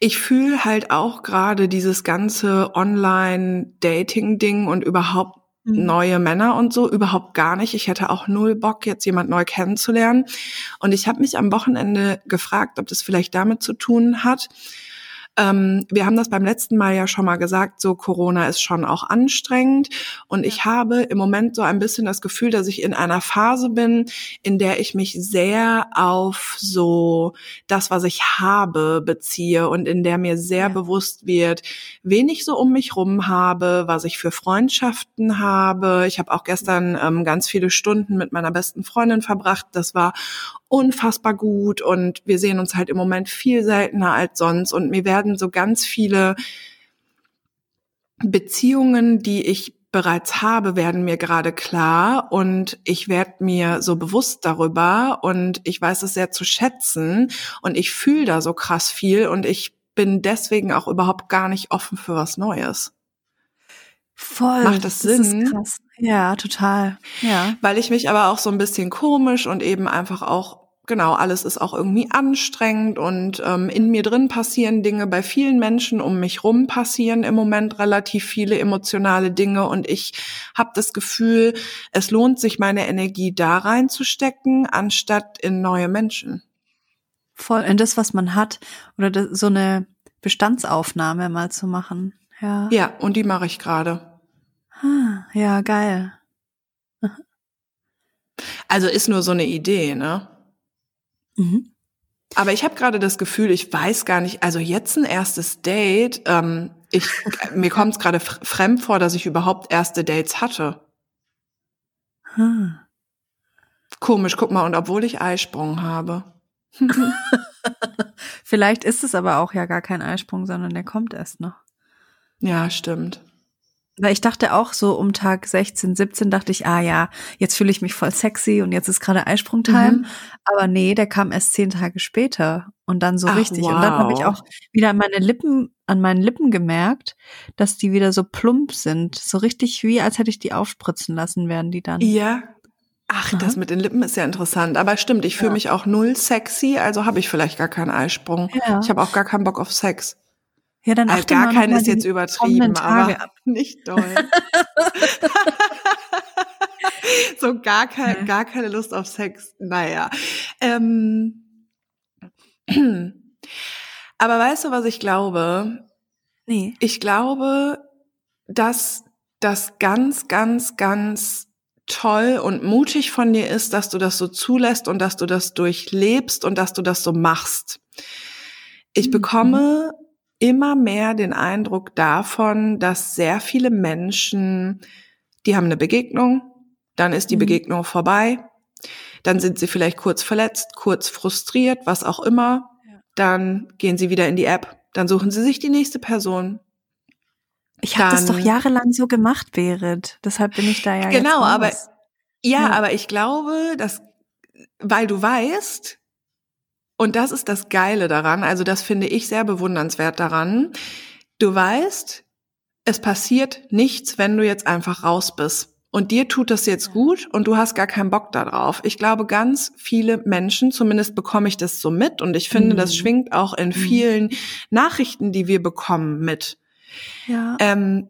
ich fühle halt auch gerade dieses ganze Online-Dating-Ding und überhaupt Mhm. neue Männer und so überhaupt gar nicht. Ich hätte auch null Bock, jetzt jemand neu kennenzulernen. Und ich habe mich am Wochenende gefragt, ob das vielleicht damit zu tun hat. Ähm, wir haben das beim letzten Mal ja schon mal gesagt, so Corona ist schon auch anstrengend. Und ich habe im Moment so ein bisschen das Gefühl, dass ich in einer Phase bin, in der ich mich sehr auf so das, was ich habe, beziehe und in der mir sehr Ja. bewusst wird, wen ich so um mich rum habe, was ich für Freundschaften habe. Ich habe auch gestern ähm, ganz viele Stunden mit meiner besten Freundin verbracht. Das war unfassbar gut und wir sehen uns halt im Moment viel seltener als sonst und mir werden so ganz viele Beziehungen, die ich bereits habe, werden mir gerade klar und ich werde mir so bewusst darüber und ich weiß es sehr zu schätzen und ich fühle da so krass viel und ich bin deswegen auch überhaupt gar nicht offen für was Neues. Voll. Macht das Ist Sinn? krass. Ja, total. Ja. Weil ich mich aber auch so ein bisschen komisch und eben einfach auch, genau, alles ist auch irgendwie anstrengend und ähm, in mir drin passieren Dinge, bei vielen Menschen um mich rum passieren im Moment relativ viele emotionale Dinge und ich habe das Gefühl, es lohnt sich, meine Energie da reinzustecken, anstatt in neue Menschen. Voll in das, was man hat. Oder das, so eine Bestandsaufnahme mal zu machen. Ja. Ja, und die mache ich gerade. Ah, ja, geil. Also ist nur so eine Idee, ne? Mhm. Aber ich habe gerade das Gefühl, ich weiß gar nicht, also jetzt ein erstes Date, ähm, ich, mir kommt es gerade fr- fremd vor, dass ich überhaupt erste Dates hatte. Ah. Komisch, guck mal, und obwohl ich Eisprung habe. Vielleicht ist es aber auch ja gar kein Eisprung, sondern der kommt erst noch. ja, stimmt. Weil ich dachte auch so um Tag 16, 17 dachte ich, ah ja, jetzt fühle ich mich voll sexy und jetzt ist gerade Eisprung-Time. Mhm. Aber nee, der kam erst zehn Tage später und dann so Ach, richtig. Und dann habe ich wow. auch wieder an meine Lippen, an meinen Lippen gemerkt, dass die wieder so plump sind. So richtig wie, als hätte ich die aufspritzen lassen, werden die dann. Ja. Ach, Aha. das mit den Lippen ist ja interessant. Aber stimmt, ich fühle Ja. mich auch null sexy, also habe ich vielleicht gar keinen Eisprung. Ja. Ich habe auch gar keinen Bock auf Sex. Ja, dann Also achte gar mal keinen ist jetzt übertrieben, aber ab. nicht doll. so gar kein, Mhm. gar keine Lust auf Sex. Naja. Ähm, aber weißt du, was ich glaube? Nee. Ich glaube, dass das ganz, ganz, ganz toll und mutig von dir ist, dass du das so zulässt und dass du das durchlebst und dass du das so machst. Ich Mhm. Immer mehr den Eindruck davon, dass sehr viele Menschen, die haben eine Begegnung, dann ist die Mhm. Begegnung vorbei, dann sind sie vielleicht kurz verletzt, kurz frustriert, was auch immer, dann gehen sie wieder in die App, dann suchen sie sich die nächste Person, Ich habe das doch jahrelang so gemacht, Berit. Deshalb bin ich da ja Genau, aber Ja, Ja. aber ich glaube, dass, weil du weißt, und das ist das Geile daran, also das finde ich sehr bewundernswert daran, du weißt, es passiert nichts, wenn du jetzt einfach raus bist. Und dir tut das jetzt gut und du hast gar keinen Bock darauf. Ich glaube, ganz viele Menschen, zumindest bekomme ich das so mit und ich finde, das Mhm. schwingt auch in vielen Nachrichten, die wir bekommen mit. ja. Ähm,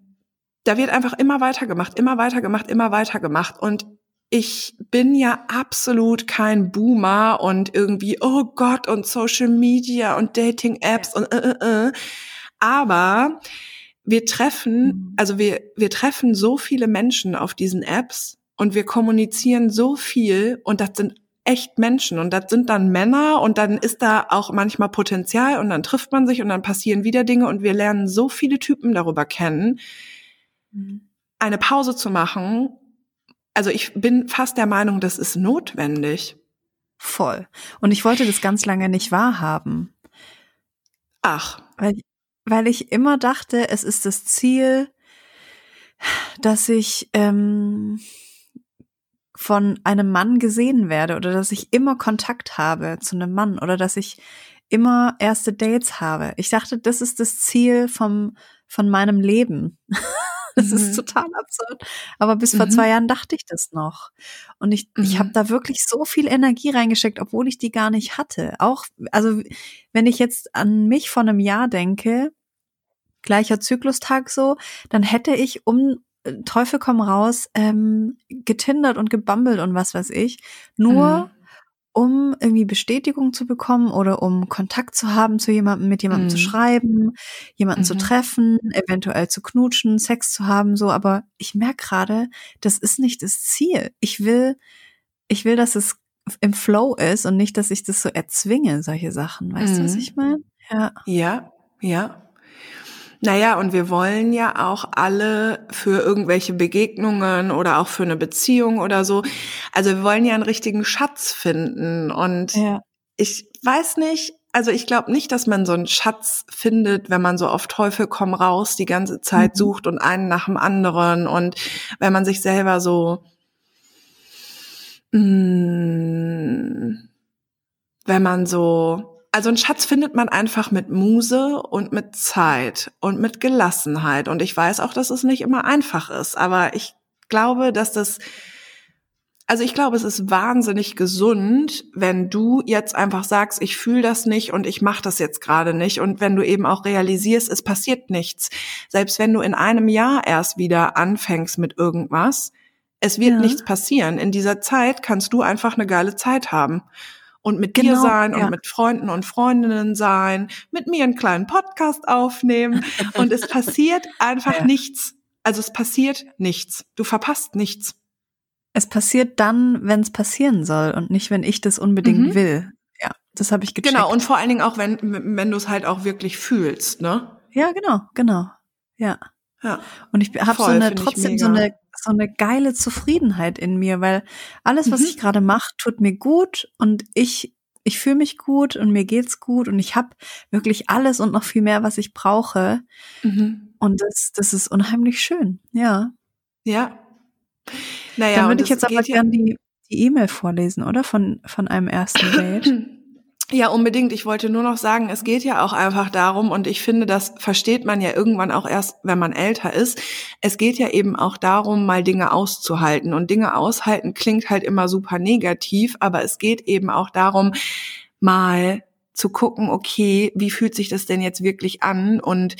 da wird einfach immer weitergemacht, immer weitergemacht, immer weitergemacht. Und ich bin ja absolut kein Boomer und irgendwie, oh Gott, und Social Media und Dating-Apps und äh, äh, äh. Aber wir treffen, Mhm. also wir, wir treffen so viele Menschen auf diesen Apps und wir kommunizieren so viel und das sind echt Menschen und das sind dann Männer und dann ist da auch manchmal Potenzial und dann trifft man sich und dann passieren wieder Dinge und wir lernen so viele Typen darüber kennen, Mhm. eine Pause zu machen. Also ich bin fast der Meinung, das ist notwendig. Voll. Und ich wollte das ganz lange nicht wahrhaben, Ach, weil, weil ich immer dachte, es ist das Ziel, dass ich ähm, von einem Mann gesehen werde oder dass ich immer Kontakt habe zu einem Mann oder dass ich immer erste Dates habe. Ich dachte, das ist das Ziel vom, von meinem Leben. Das mhm. ist total absurd. Aber bis vor mhm. zwei Jahren dachte ich das noch. Und ich, mhm. ich habe da wirklich so viel Energie reingesteckt, obwohl ich die gar nicht hatte. Auch, also wenn ich jetzt an mich von einem Jahr denke, gleicher Zyklustag so, dann hätte ich um äh, Teufel komm raus ähm, getindert und gebummelt und was weiß ich. Nur mhm um irgendwie Bestätigung zu bekommen oder um Kontakt zu haben zu jemandem, mit jemandem mhm. zu schreiben, jemanden mhm. zu treffen, eventuell zu knutschen, Sex zu haben, so. Aber ich merke gerade, das ist nicht das Ziel. Ich will, ich will, dass es im Flow ist und nicht, dass ich das so erzwinge, solche Sachen. Weißt mhm. du, was mhm. ich meine? Ja. Ja, ja. Naja, und wir wollen ja auch alle für irgendwelche Begegnungen oder auch für eine Beziehung oder so. Also wir wollen ja einen richtigen Schatz finden. Und ja. ich weiß nicht, also ich glaube nicht, dass man so einen Schatz findet, wenn man so auf Teufel komm raus die ganze Zeit mhm. sucht und einen nach dem anderen und wenn man sich selber so mh, mm, wenn man so also einen Schatz findet man einfach mit Muse und mit Zeit und mit Gelassenheit. Und ich weiß auch, dass es nicht immer einfach ist, aber ich glaube, dass das, also ich glaube, es ist wahnsinnig gesund, wenn du jetzt einfach sagst, ich fühle das nicht und ich mache das jetzt gerade nicht. Und wenn du eben auch realisierst, es passiert nichts. Selbst wenn du in einem Jahr erst wieder anfängst mit irgendwas, es wird ja. nichts passieren. In dieser Zeit kannst du einfach eine geile Zeit haben und mit genau, dir sein ja. und mit Freunden und Freundinnen sein, mit mir einen kleinen Podcast aufnehmen und es passiert einfach ja. nichts. Also es passiert nichts. Du verpasst nichts. Es passiert dann, wenn es passieren soll und nicht, wenn ich das unbedingt mhm. will. Ja, das habe ich gecheckt. Genau, und vor allen Dingen auch, wenn, wenn du es halt auch wirklich fühlst, ne? Ja, genau, genau. Ja. Ja. Und ich habe so eine trotzdem so eine so eine geile Zufriedenheit in mir, weil alles, was mhm. ich gerade mache, tut mir gut und ich ich fühle mich gut und mir geht's gut und ich habe wirklich alles und noch viel mehr, was ich brauche. Mhm. Und das, das ist unheimlich schön, ja. Ja. Naja, Dann würde ich jetzt aber gerne die die E-Mail vorlesen, oder? Von, von einem ersten Date. Ja, unbedingt. Ich wollte nur noch sagen, es geht ja auch einfach darum, und ich finde, das versteht man ja irgendwann auch erst, wenn man älter ist. Es geht ja eben auch darum, mal Dinge auszuhalten. Und Dinge aushalten klingt halt immer super negativ, aber es geht eben auch darum, mal zu gucken, okay, wie fühlt sich das denn jetzt wirklich an und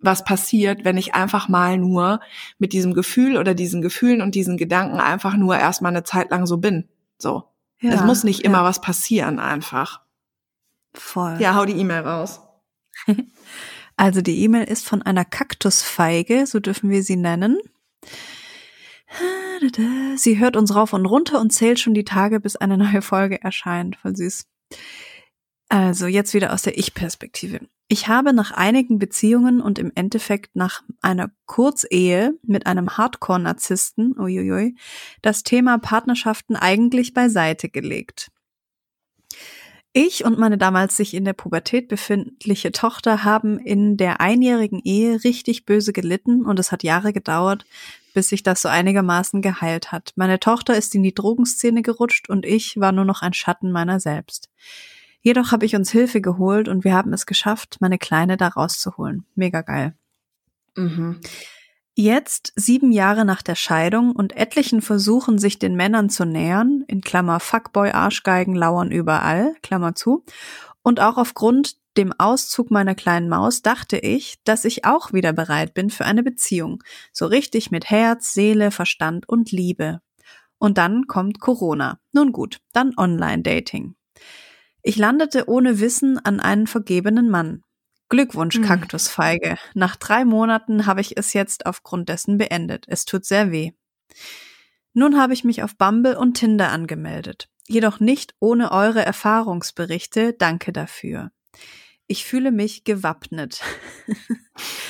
was passiert, wenn ich einfach mal nur mit diesem Gefühl oder diesen Gefühlen und diesen Gedanken einfach nur erstmal eine Zeit lang so bin. So. Ja, es muss nicht ja. immer was passieren einfach. Voll. Ja, hau die E-Mail raus. Also die E-Mail ist von einer Kaktusfeige, so dürfen wir sie nennen. Sie hört uns rauf und runter und zählt schon die Tage, bis eine neue Folge erscheint. Voll süß. Also jetzt wieder aus der Ich-Perspektive. Ich habe nach einigen Beziehungen und im Endeffekt nach einer Kurzehe mit einem Hardcore-Narzissten, uiuiui, das Thema Partnerschaften eigentlich beiseite gelegt. Ich und meine damals sich in der Pubertät befindliche Tochter haben in der einjährigen Ehe richtig böse gelitten und es hat Jahre gedauert, bis sich das so einigermaßen geheilt hat. Meine Tochter ist in die Drogenszene gerutscht und ich war nur noch ein Schatten meiner selbst. Jedoch habe ich uns Hilfe geholt und wir haben es geschafft, meine Kleine da rauszuholen. Mega geil. Mhm. Jetzt, sieben Jahre nach der Scheidung und etlichen Versuchen, sich den Männern zu nähern, in Klammer Fuckboy Arschgeigen lauern überall, Klammer zu, und auch aufgrund dem Auszug meiner kleinen Maus dachte ich, dass ich auch wieder bereit bin für eine Beziehung, so richtig mit Herz, Seele, Verstand und Liebe. Und dann kommt Corona. Nun gut, dann Online-Dating. Ich landete ohne Wissen an einen vergebenen Mann. Glückwunsch. Kaktusfeige. Nach drei Monaten habe ich es jetzt aufgrund dessen beendet. Es tut sehr weh. Nun habe ich mich auf Bumble und Tinder angemeldet. Jedoch nicht ohne eure Erfahrungsberichte. Danke dafür. Ich fühle mich gewappnet.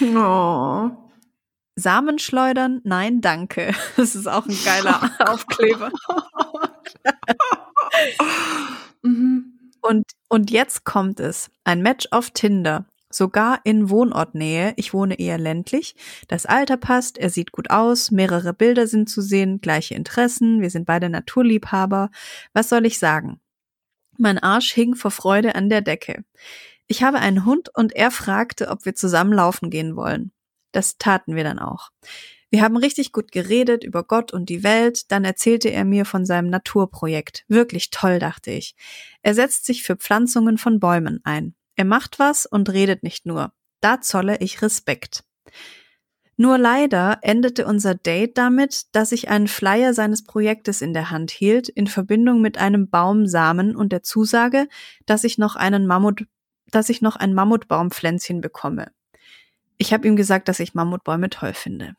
oh. Samen schleudern? Nein, danke. Das ist auch ein geiler Aufkleber. mhm. Und, und jetzt kommt es. Ein Match auf Tinder Sogar in Wohnortnähe, ich wohne eher ländlich, das Alter passt, er sieht gut aus, mehrere Bilder sind zu sehen, gleiche Interessen, wir sind beide Naturliebhaber. Was soll ich sagen? Mein Arsch hing vor Freude an der Decke. Ich habe einen Hund und er fragte, ob wir zusammen laufen gehen wollen. Das taten wir dann auch. Wir haben richtig gut geredet über Gott und die Welt, dann erzählte er mir von seinem Naturprojekt. Wirklich toll, dachte ich. Er setzt sich für Pflanzungen von Bäumen ein. Er macht was und redet nicht nur. Da zolle ich Respekt. Nur leider endete unser Date damit, dass ich einen Flyer seines Projektes in der Hand hielt, in Verbindung mit einem Baumsamen und der Zusage, dass ich noch einen Mammut, dass ich noch ein Mammutbaumpflänzchen bekomme. Ich habe ihm gesagt, dass ich Mammutbäume toll finde.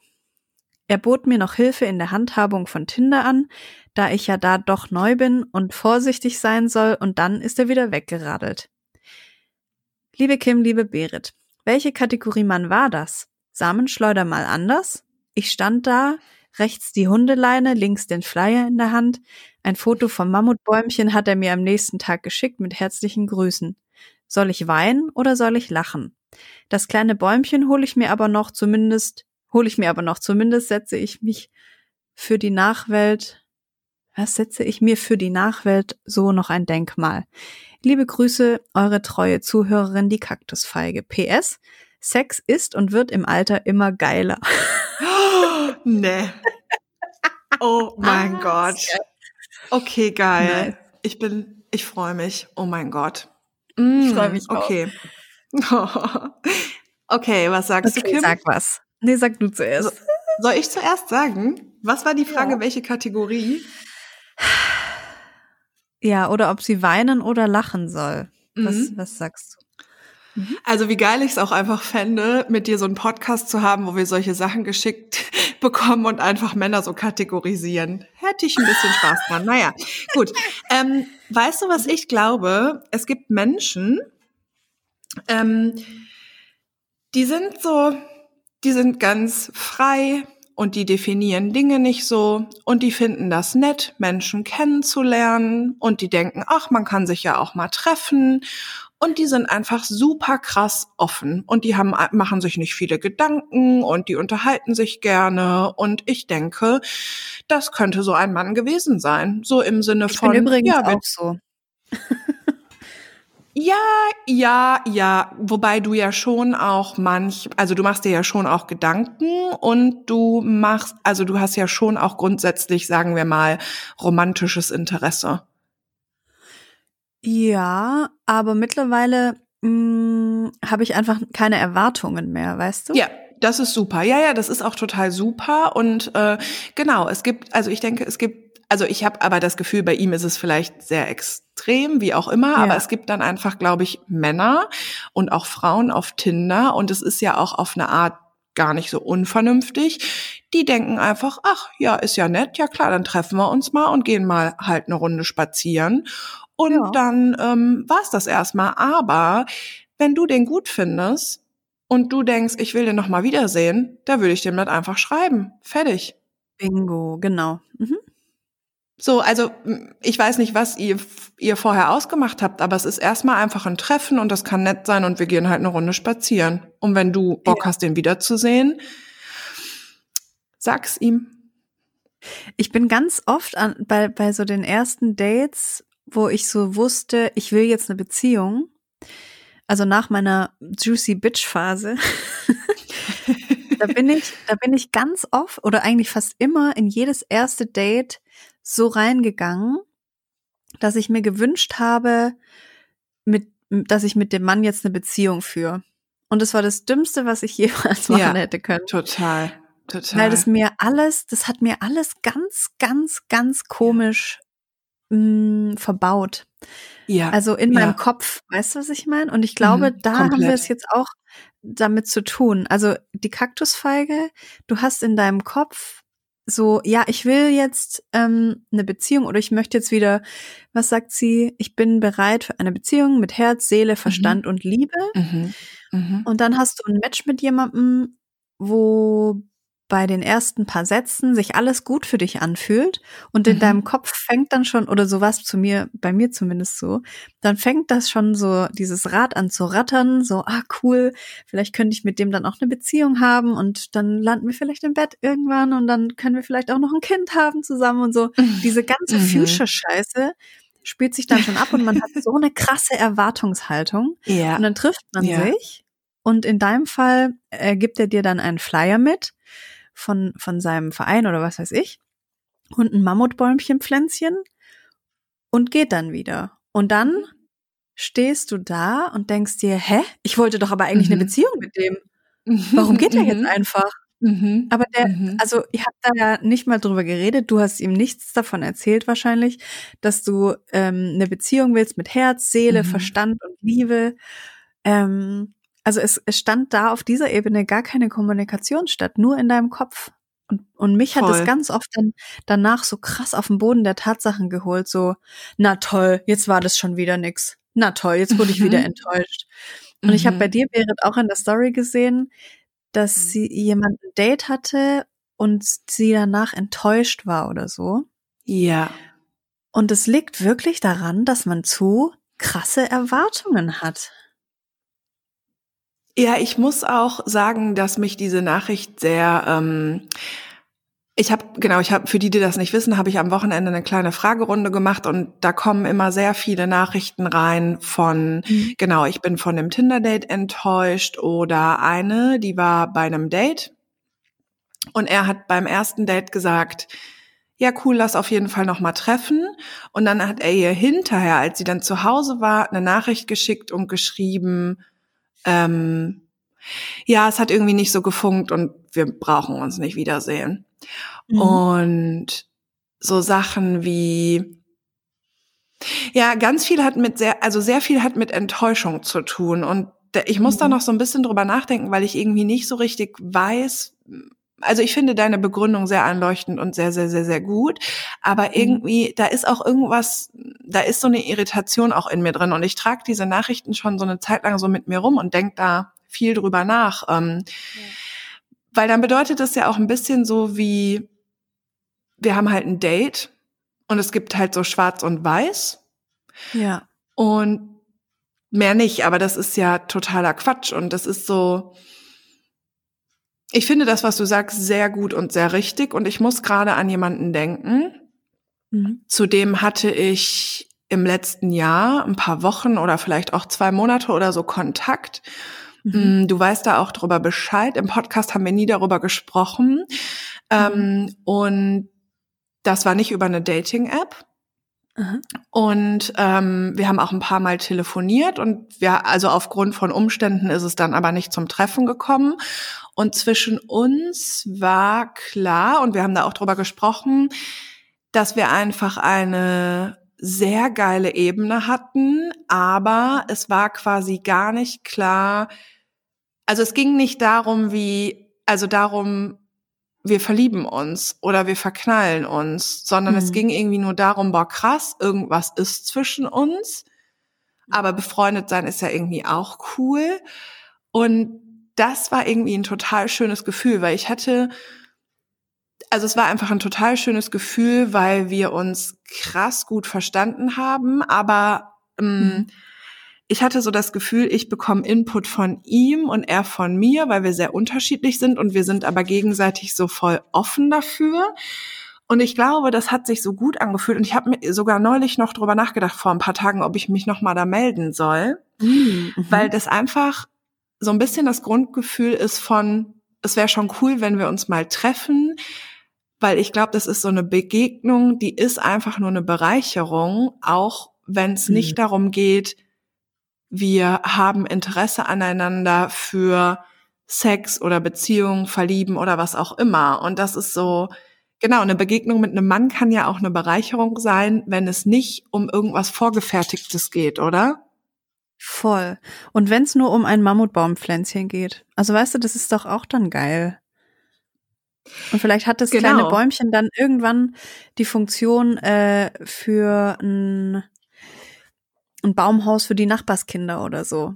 Er bot mir noch Hilfe in der Handhabung von Tinder an, da ich ja da doch neu bin und vorsichtig sein soll, und dann ist er wieder weggeradelt. Liebe Kim, liebe Berit, welche Kategorie Mann war das? Samenschleuder mal anders? Ich stand da, rechts die Hundeleine, links den Flyer in der Hand. Ein Foto vom Mammutbäumchen hat er mir am nächsten Tag geschickt mit herzlichen Grüßen. Soll ich weinen oder soll ich lachen? Das kleine Bäumchen hole ich mir aber noch zumindest, hole ich mir aber noch zumindest setze ich mich für die Nachwelt, was setze ich mir für die Nachwelt so noch ein Denkmal? Liebe Grüße, eure treue Zuhörerin, die Kaktusfeige. PS, Sex ist und wird im Alter immer geiler. Oh, nee. Oh mein Gott. Okay, geil. Nice. Ich bin, ich freue mich. Oh mein Gott. Ich freu mich Mm, Okay. okay, was sagst du, Okay, Kim? sag was. Nee, sag du zuerst. Soll ich zuerst sagen? Was war die Frage, Ja. welche Kategorie? Ja, oder ob sie weinen oder lachen soll. Was, Mhm. was sagst du? Also wie geil ich es auch einfach fände, mit dir so einen Podcast zu haben, wo wir solche Sachen geschickt bekommen und einfach Männer so kategorisieren. Hätte ich ein bisschen Spaß dran. Naja, gut. Ähm, weißt du, was ich glaube? Es gibt Menschen, ähm, die sind so, die sind ganz frei und die definieren Dinge nicht so. Und die finden das nett, Menschen kennenzulernen. Und die denken, ach, man kann sich ja auch mal treffen. Und die sind einfach super krass offen. Und die haben, machen sich nicht viele Gedanken. Und die unterhalten sich gerne. Und ich denke, das könnte so ein Mann gewesen sein. So im Sinne Ich von, bin übrigens ja, auch so. ja, ja, ja, wobei du ja schon auch manch, also du machst dir ja schon auch Gedanken und du machst, also du hast ja schon auch grundsätzlich, sagen wir mal, romantisches Interesse. Ja, aber mittlerweile mh, habe ich einfach keine Erwartungen mehr, weißt du? Ja, das ist super. Ja, ja, das ist auch total super. Und äh, genau, es gibt, also ich denke, es gibt, also ich habe aber das Gefühl, bei ihm ist es vielleicht sehr extrem, wie auch immer, Ja. aber es gibt dann einfach, glaube ich, Männer und auch Frauen auf Tinder und es ist ja auch auf eine Art gar nicht so unvernünftig. Die denken einfach, ach ja, ist ja nett, ja klar, dann treffen wir uns mal und gehen mal halt eine Runde spazieren. Und Ja. dann ähm, war's das erstmal. Aber wenn du den gut findest und du denkst, ich will den noch mal wiedersehen, da würde ich dem das einfach schreiben. Fertig. Bingo, genau. Mhm. So, also ich weiß nicht, was ihr, ihr vorher ausgemacht habt, aber es ist erstmal einfach ein Treffen und das kann nett sein und wir gehen halt eine Runde spazieren. Und wenn du Bock hast, den wiederzusehen, sag's ihm. Ich bin ganz oft an, bei, bei so den ersten Dates, wo ich so wusste, ich will jetzt eine Beziehung. Also nach meiner Juicy Bitch Phase. da bin ich, da bin ich ganz oft oder eigentlich fast immer in jedes erste Date so reingegangen, dass ich mir gewünscht habe, mit, dass ich mit dem Mann jetzt eine Beziehung führe. Und das war das Dümmste, was ich jemals machen Ja. hätte können. Total. Total. Weil das mir alles, das hat mir alles ganz, ganz, ganz komisch mh, verbaut. ja. Also in Ja. meinem Kopf, weißt du, was ich meine? Und ich glaube, Mhm, da haben wir komplett. es jetzt auch damit zu tun. Also die Kaktusfeige, du hast in deinem Kopf so, ja, ich will jetzt ähm, eine Beziehung oder ich möchte jetzt wieder, was sagt sie? Ich bin bereit für eine Beziehung mit Herz, Seele, Verstand und Liebe. Mhm. Mhm. Und dann hast du ein Match mit jemandem, wo bei den ersten paar Sätzen sich alles gut für dich anfühlt und in Mhm. deinem Kopf fängt dann schon, oder sowas zu mir, bei mir zumindest so, dann fängt das schon so, dieses Rad an zu rattern, so, ah, cool, vielleicht könnte ich mit dem dann auch eine Beziehung haben und dann landen wir vielleicht im Bett irgendwann und dann können wir vielleicht auch noch ein Kind haben zusammen und so. Diese ganze Mhm. Future-Scheiße spielt sich dann schon ab und man hat so eine krasse Erwartungshaltung. Ja. Und dann trifft man Ja. sich und in deinem Fall äh, gibt er dir dann einen Flyer mit von, von seinem Verein oder was weiß ich und ein Mammutbäumchenpflänzchen und geht dann wieder. Und dann stehst du da und denkst dir, hä? Ich wollte doch aber eigentlich Mhm. eine Beziehung mit dem. Warum geht er jetzt Mhm. einfach? Mhm. Aber der, Mhm. also ihr habt da ja nicht mal drüber geredet, du hast ihm nichts davon erzählt wahrscheinlich, dass du ähm, eine Beziehung willst mit Herz, Seele, Mhm. Verstand und Liebe. Ähm, also es, es stand da auf dieser Ebene gar keine Kommunikation statt, nur in deinem Kopf. Und, und mich hat es Voll. ganz oft dann danach so krass auf den Boden der Tatsachen geholt, so, na toll, jetzt war das schon wieder nix. Na toll, jetzt wurde ich Mhm. wieder enttäuscht. Und ich habe Mhm. bei dir, Berit, auch in der Story gesehen, dass Mhm. sie jemand ein Date hatte und sie danach enttäuscht war oder so. Ja. Und es liegt wirklich daran, dass man zu krasse Erwartungen hat. Ja, ich muss auch sagen, dass mich diese Nachricht sehr. Ähm, ich habe genau, ich habe für die, die das nicht wissen, habe ich am Wochenende eine kleine Fragerunde gemacht und da kommen immer sehr viele Nachrichten rein von Mhm. genau, ich bin von dem Tinder-Date enttäuscht oder eine, die war bei einem Date und er hat beim ersten Date gesagt, ja cool, lass auf jeden Fall noch mal treffen. Und dann hat er ihr hinterher, als sie dann zu Hause war, eine Nachricht geschickt und geschrieben, ähm, ja, es hat irgendwie nicht so gefunkt und wir brauchen uns nicht wiedersehen. Mhm. Und so Sachen wie, ja, ganz viel hat mit sehr, also sehr viel hat mit Enttäuschung zu tun. Und da- ich muss da Mhm. noch so ein bisschen drüber nachdenken, weil ich irgendwie nicht so richtig weiß, also ich finde deine Begründung sehr einleuchtend und sehr, sehr, sehr, sehr gut. Aber Mhm. irgendwie, da ist auch irgendwas, da ist so eine Irritation auch in mir drin. Und ich trage diese Nachrichten schon so eine Zeit lang so mit mir rum und denk da viel drüber nach. Ähm, Weil dann bedeutet das ja auch ein bisschen so wie, wir haben halt ein Date und es gibt halt so schwarz und weiß Ja. und mehr nicht, aber das ist ja totaler Quatsch und das ist so, ich finde das, was du sagst, sehr gut und sehr richtig und ich muss gerade an jemanden denken, Mhm. Zudem hatte ich im letzten Jahr ein paar Wochen oder vielleicht auch zwei Monate oder so Kontakt. Mhm. Mm, Du weißt da auch drüber Bescheid. Im Podcast haben wir nie darüber gesprochen. Ähm, und das war nicht über eine Dating-App. Und ähm, wir haben auch ein paar Mal telefoniert und wir, also aufgrund von Umständen ist es dann aber nicht zum Treffen gekommen. Und zwischen uns war klar, und wir haben da auch drüber gesprochen, dass wir einfach eine sehr geile Ebene hatten, aber es war quasi gar nicht klar. Also es ging nicht darum, wie, also darum, wir verlieben uns oder wir verknallen uns, sondern es Mhm. ging irgendwie nur darum, boah, krass, irgendwas ist zwischen uns. Aber befreundet sein ist ja irgendwie auch cool. Und das war irgendwie ein total schönes Gefühl, weil ich hatte, also es war einfach ein total schönes Gefühl, weil wir uns krass gut verstanden haben, aber ähm, Mhm. ich hatte so das Gefühl, ich bekomme Input von ihm und er von mir, weil wir sehr unterschiedlich sind und wir sind aber gegenseitig so voll offen dafür. Und ich glaube, das hat sich so gut angefühlt und ich habe mir sogar neulich noch drüber nachgedacht vor ein paar Tagen, ob ich mich noch mal da melden soll, Mhm. weil das einfach so ein bisschen das Grundgefühl ist von es wäre schon cool, wenn wir uns mal treffen, weil ich glaube, das ist so eine Begegnung, die ist einfach nur eine Bereicherung, auch wenn es Mhm. nicht darum geht, wir haben Interesse aneinander für Sex oder Beziehung, Verlieben oder was auch immer. Und das ist so, genau, eine Begegnung mit einem Mann kann ja auch eine Bereicherung sein, wenn es nicht um irgendwas Vorgefertigtes geht, oder? Voll. Und wenn es nur um ein Mammutbaumpflänzchen geht. Also weißt du, das ist doch auch dann geil. Und vielleicht hat das Genau. kleine Bäumchen dann irgendwann die Funktion äh, für ein, ein Baumhaus für die Nachbarskinder oder so.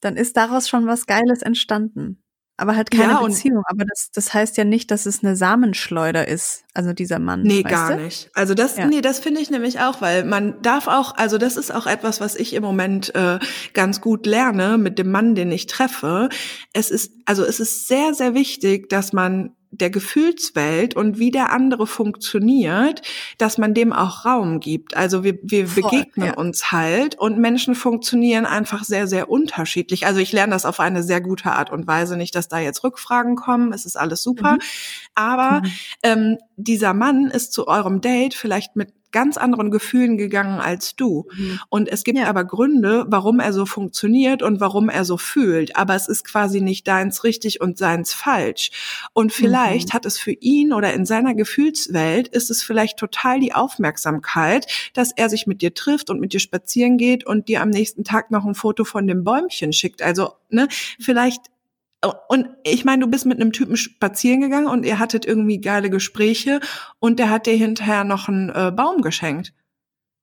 Dann ist daraus schon was Geiles entstanden. Aber halt keine Ja, Beziehung. Aber das, das heißt ja nicht, dass es eine Samenschleuder ist, also dieser Mann. Nee, gar du? nicht. Also das, Ja. nee, das finde ich nämlich auch, weil man darf auch, also das ist auch etwas, was ich im Moment äh, ganz gut lerne mit dem Mann, den ich treffe. Es ist, also es ist sehr, sehr wichtig, dass man der Gefühlswelt und wie der andere funktioniert, dass man dem auch Raum gibt. Also wir, wir Voll, begegnen ja. uns halt und Menschen funktionieren einfach sehr, sehr unterschiedlich. Also ich lerne das auf eine sehr gute Art und Weise. Nicht, dass da jetzt Rückfragen kommen, es ist alles super. Mhm. Aber Mhm. ähm, dieser Mann ist zu eurem Date vielleicht mit ganz anderen Gefühlen gegangen als du. Mhm. Und es gibt Ja. aber Gründe, warum er so funktioniert und warum er so fühlt. Aber es ist quasi nicht deins richtig und seins falsch. Und vielleicht Mhm. hat es für ihn oder in seiner Gefühlswelt ist es vielleicht total die Aufmerksamkeit, dass er sich mit dir trifft und mit dir spazieren geht und dir am nächsten Tag noch ein Foto von dem Bäumchen schickt. Also, ne, vielleicht und ich meine, du bist mit einem Typen spazieren gegangen und ihr hattet irgendwie geile Gespräche und der hat dir hinterher noch einen äh, Baum geschenkt.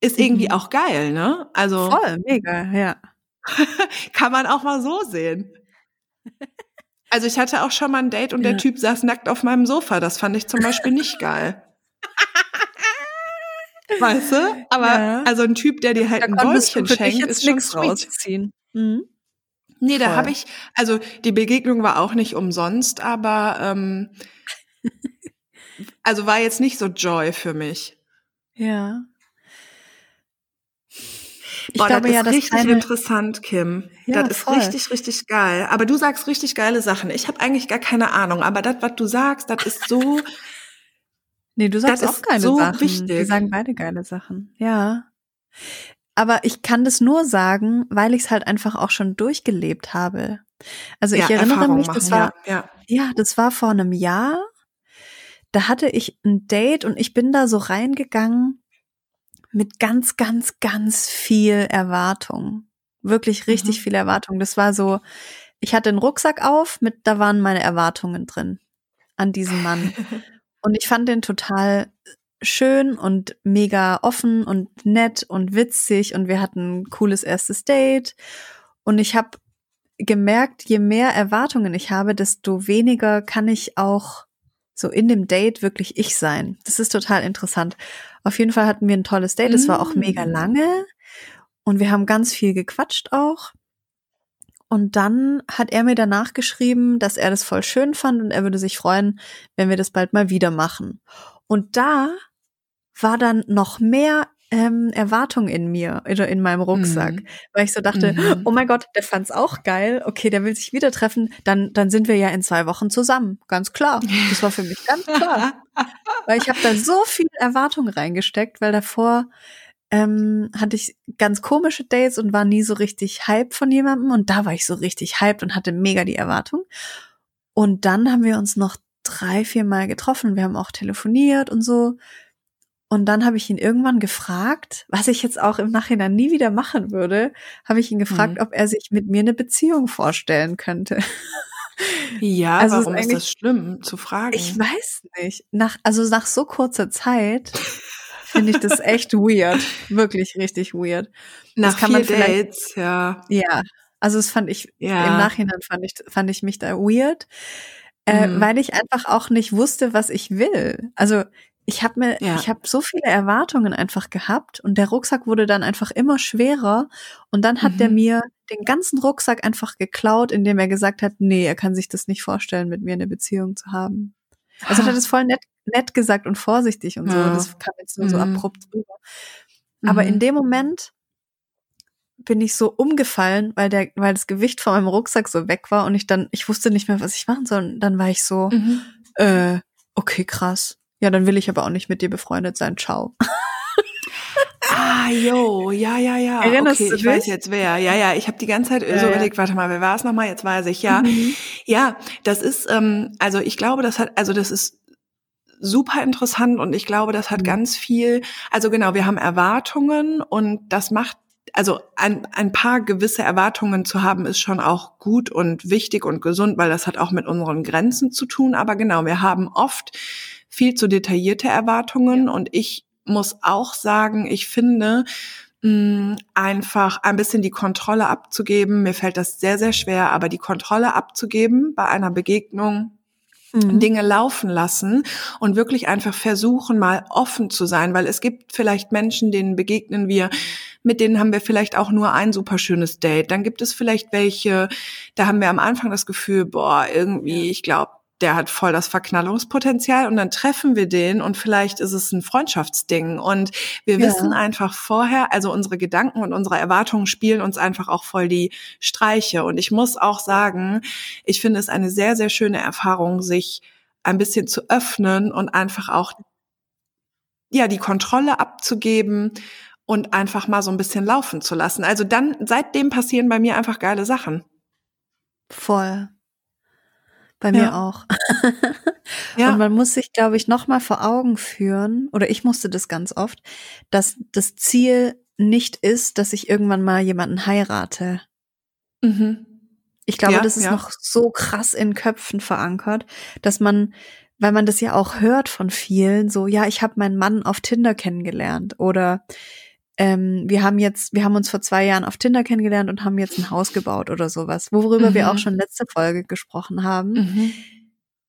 Ist irgendwie Mhm. auch geil, ne? Also Voll, mega, ja. kann man auch mal so sehen. Also ich hatte auch schon mal ein Date und der Ja. Typ saß nackt auf meinem Sofa. Das fand ich zum Beispiel nicht geil. Weißt du? Aber Ja. also ein Typ, der dir halt Da ein Bäumchen schenkt, ist schon rausziehen. Mhm. Nee, da habe ich, also die Begegnung war auch nicht umsonst, aber ähm, also war jetzt nicht so Joy für mich. Ja. Ich Boah, glaube das ja, ist dass richtig deine, interessant, Kim. Ja, das ist voll. richtig, richtig geil. Aber du sagst richtig geile Sachen. Ich habe eigentlich gar keine Ahnung, aber das, was du sagst, das ist so. Nee, du sagst Das auch geile so Sachen. Wir wichtig. sagen beide geile Sachen. Ja. Aber ich kann das nur sagen, weil ich es halt einfach auch schon durchgelebt habe. Also ich ja, erinnere Erfahrung mich, machen, das war, ja, ja, das war vor einem Jahr. Da hatte ich ein Date und ich bin da so reingegangen mit ganz, ganz, ganz viel Erwartung. Wirklich richtig Mhm. viel Erwartung. Das war so, ich hatte einen Rucksack auf, mit, da waren meine Erwartungen drin an diesen Mann. Und ich fand den total schön und mega offen und nett und witzig und wir hatten ein cooles erstes Date. Und ich habe gemerkt, je mehr Erwartungen ich habe, desto weniger kann ich auch so in dem Date wirklich ich sein. Das ist total interessant. Auf jeden Fall hatten wir ein tolles Date. Es war auch mega Mm. lange und wir haben ganz viel gequatscht auch. Und dann hat er mir danach geschrieben, dass er das voll schön fand und er würde sich freuen, wenn wir das bald mal wieder machen. Und da war dann noch mehr ähm, Erwartung in mir oder in meinem Rucksack, Mhm. weil ich so dachte, Mhm. oh mein Gott, der fand's auch geil. Okay, der will sich wieder treffen. Dann, dann sind wir ja in zwei Wochen zusammen. Ganz klar. Das war für mich ganz klar. Weil ich habe da so viel Erwartung reingesteckt, weil davor ähm, hatte ich ganz komische Dates und war nie so richtig hype von jemandem. Und da war ich so richtig hyped und hatte mega die Erwartung. Und dann haben wir uns noch drei, vier Mal getroffen. Wir haben auch telefoniert und so. Und dann habe ich ihn irgendwann gefragt, was ich jetzt auch im Nachhinein nie wieder machen würde, habe ich ihn gefragt, Mhm. ob er sich mit mir eine Beziehung vorstellen könnte. Ja, Also ist warum ist, eigentlich- das schlimm zu fragen? Ich weiß nicht. Nach, also nach so kurzer Zeit finde ich das echt weird. Wirklich richtig weird. Nach kann vier Dates, ja. Ja. Also es fand ich, Ja. im Nachhinein fand ich, fand ich mich da weird, äh, Mhm. weil ich einfach auch nicht wusste, was ich will. Also ich habe mir, Ja. ich habe so viele Erwartungen einfach gehabt und der Rucksack wurde dann einfach immer schwerer und dann hat der Mhm. mir den ganzen Rucksack einfach geklaut, indem er gesagt hat, nee, er kann sich das nicht vorstellen, mit mir eine Beziehung zu haben. Also hat er das voll nett, nett gesagt und vorsichtig und so. Ja. Das kam jetzt nur so Mhm. abrupt rüber. Aber in Mhm. dem Moment bin ich so umgefallen, weil der, weil das Gewicht von meinem Rucksack so weg war und ich dann, ich wusste nicht mehr, was ich machen soll. Und dann war ich so, Mhm. äh, okay, krass. Ja, dann will ich aber auch nicht mit dir befreundet sein. Ciao. Ah, jo, ja, ja, ja. Erinnerst okay, du ich weiß dich? jetzt wer. Ja, ja, ich habe die ganze Zeit Ja, so ja. überlegt, warte mal, wer war es nochmal? Jetzt weiß ich, ja. Mhm. Ja, das ist, ähm, also ich glaube, das hat, also das ist super interessant und ich glaube, das hat Mhm. ganz viel, also genau, wir haben Erwartungen und das macht, also ein, ein paar gewisse Erwartungen zu haben, ist schon auch gut und wichtig und gesund, weil das hat auch mit unseren Grenzen zu tun. Aber genau, wir haben oft viel zu detaillierte Erwartungen und ich muss auch sagen, ich finde, mh, einfach ein bisschen die Kontrolle abzugeben. Mir fällt das sehr, sehr schwer, aber die Kontrolle abzugeben bei einer Begegnung, mhm. Dinge laufen lassen und wirklich einfach versuchen, mal offen zu sein, weil es gibt vielleicht Menschen, denen begegnen wir, mit denen haben wir vielleicht auch nur ein super schönes Date. Dann gibt es vielleicht welche, da haben wir am Anfang das Gefühl, boah, irgendwie, ich glaube, der hat voll das Verknallungspotenzial und dann treffen wir den und vielleicht ist es ein Freundschaftsding und wir ja. wissen einfach vorher, also unsere Gedanken und unsere Erwartungen spielen uns einfach auch voll die Streiche und ich muss auch sagen, ich finde es eine sehr, sehr schöne Erfahrung, sich ein bisschen zu öffnen und einfach auch ja, die Kontrolle abzugeben und einfach mal so ein bisschen laufen zu lassen. Also dann, seitdem passieren bei mir einfach geile Sachen. Voll. Bei mir ja. auch. ja. Und man muss sich, glaube ich, noch mal vor Augen führen, oder ich musste das ganz oft, dass das Ziel nicht ist, dass ich irgendwann mal jemanden heirate. Mhm. Ich glaube, ja, das ist ja. noch so krass in Köpfen verankert, dass man, weil man das ja auch hört von vielen, so, ja, ich habe meinen Mann auf Tinder kennengelernt oder ähm, wir haben jetzt, wir haben uns vor zwei Jahren auf Tinder kennengelernt und haben jetzt ein Haus gebaut oder sowas, worüber mhm. wir auch schon letzte Folge gesprochen haben, mhm.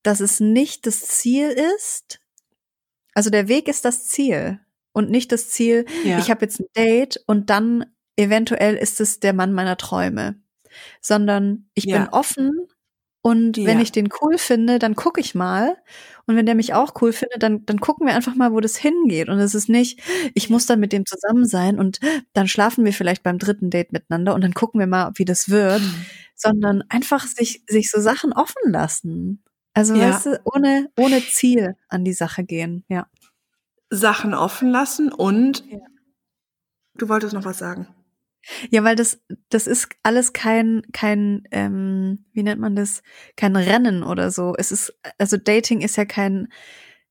dass es nicht das Ziel ist, also der Weg ist das Ziel und nicht das Ziel, ja. ich habe jetzt ein Date und dann eventuell ist es der Mann meiner Träume, sondern ich ja. bin offen und ja. wenn ich den cool finde, dann gucke ich mal. Und wenn der mich auch cool findet, dann, dann gucken wir einfach mal, wo das hingeht. Und es ist nicht, ich muss dann mit dem zusammen sein und dann schlafen wir vielleicht beim dritten Date miteinander und dann gucken wir mal, wie das wird, mhm. sondern einfach sich, sich so Sachen offen lassen. Also, ja. weißt du, ohne, ohne Ziel an die Sache gehen, ja. Sachen offen lassen und ja. du wolltest noch was sagen. Ja, weil das, das ist alles kein, kein, ähm, wie nennt man das, kein Rennen oder so. Es ist, also Dating ist ja kein,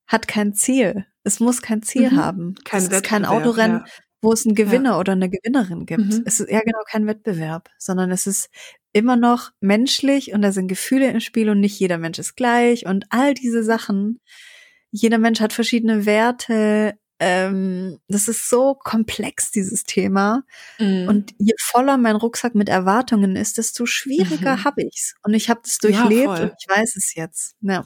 hat kein Ziel. Es muss kein Ziel mhm. haben. Kein es ist kein Autorennen, ja. wo es einen Gewinner ja. oder eine Gewinnerin gibt. Mhm. Es ist ja genau kein Wettbewerb, sondern es ist immer noch menschlich und da sind Gefühle im Spiel und nicht jeder Mensch ist gleich und all diese Sachen. Jeder Mensch hat verschiedene Werte, ähm, das ist so komplex, dieses Thema. Mhm. Und je voller mein Rucksack mit Erwartungen ist, desto schwieriger mhm. habe ich's. Und ich habe das durchlebt ja, und ich weiß es jetzt. Ja.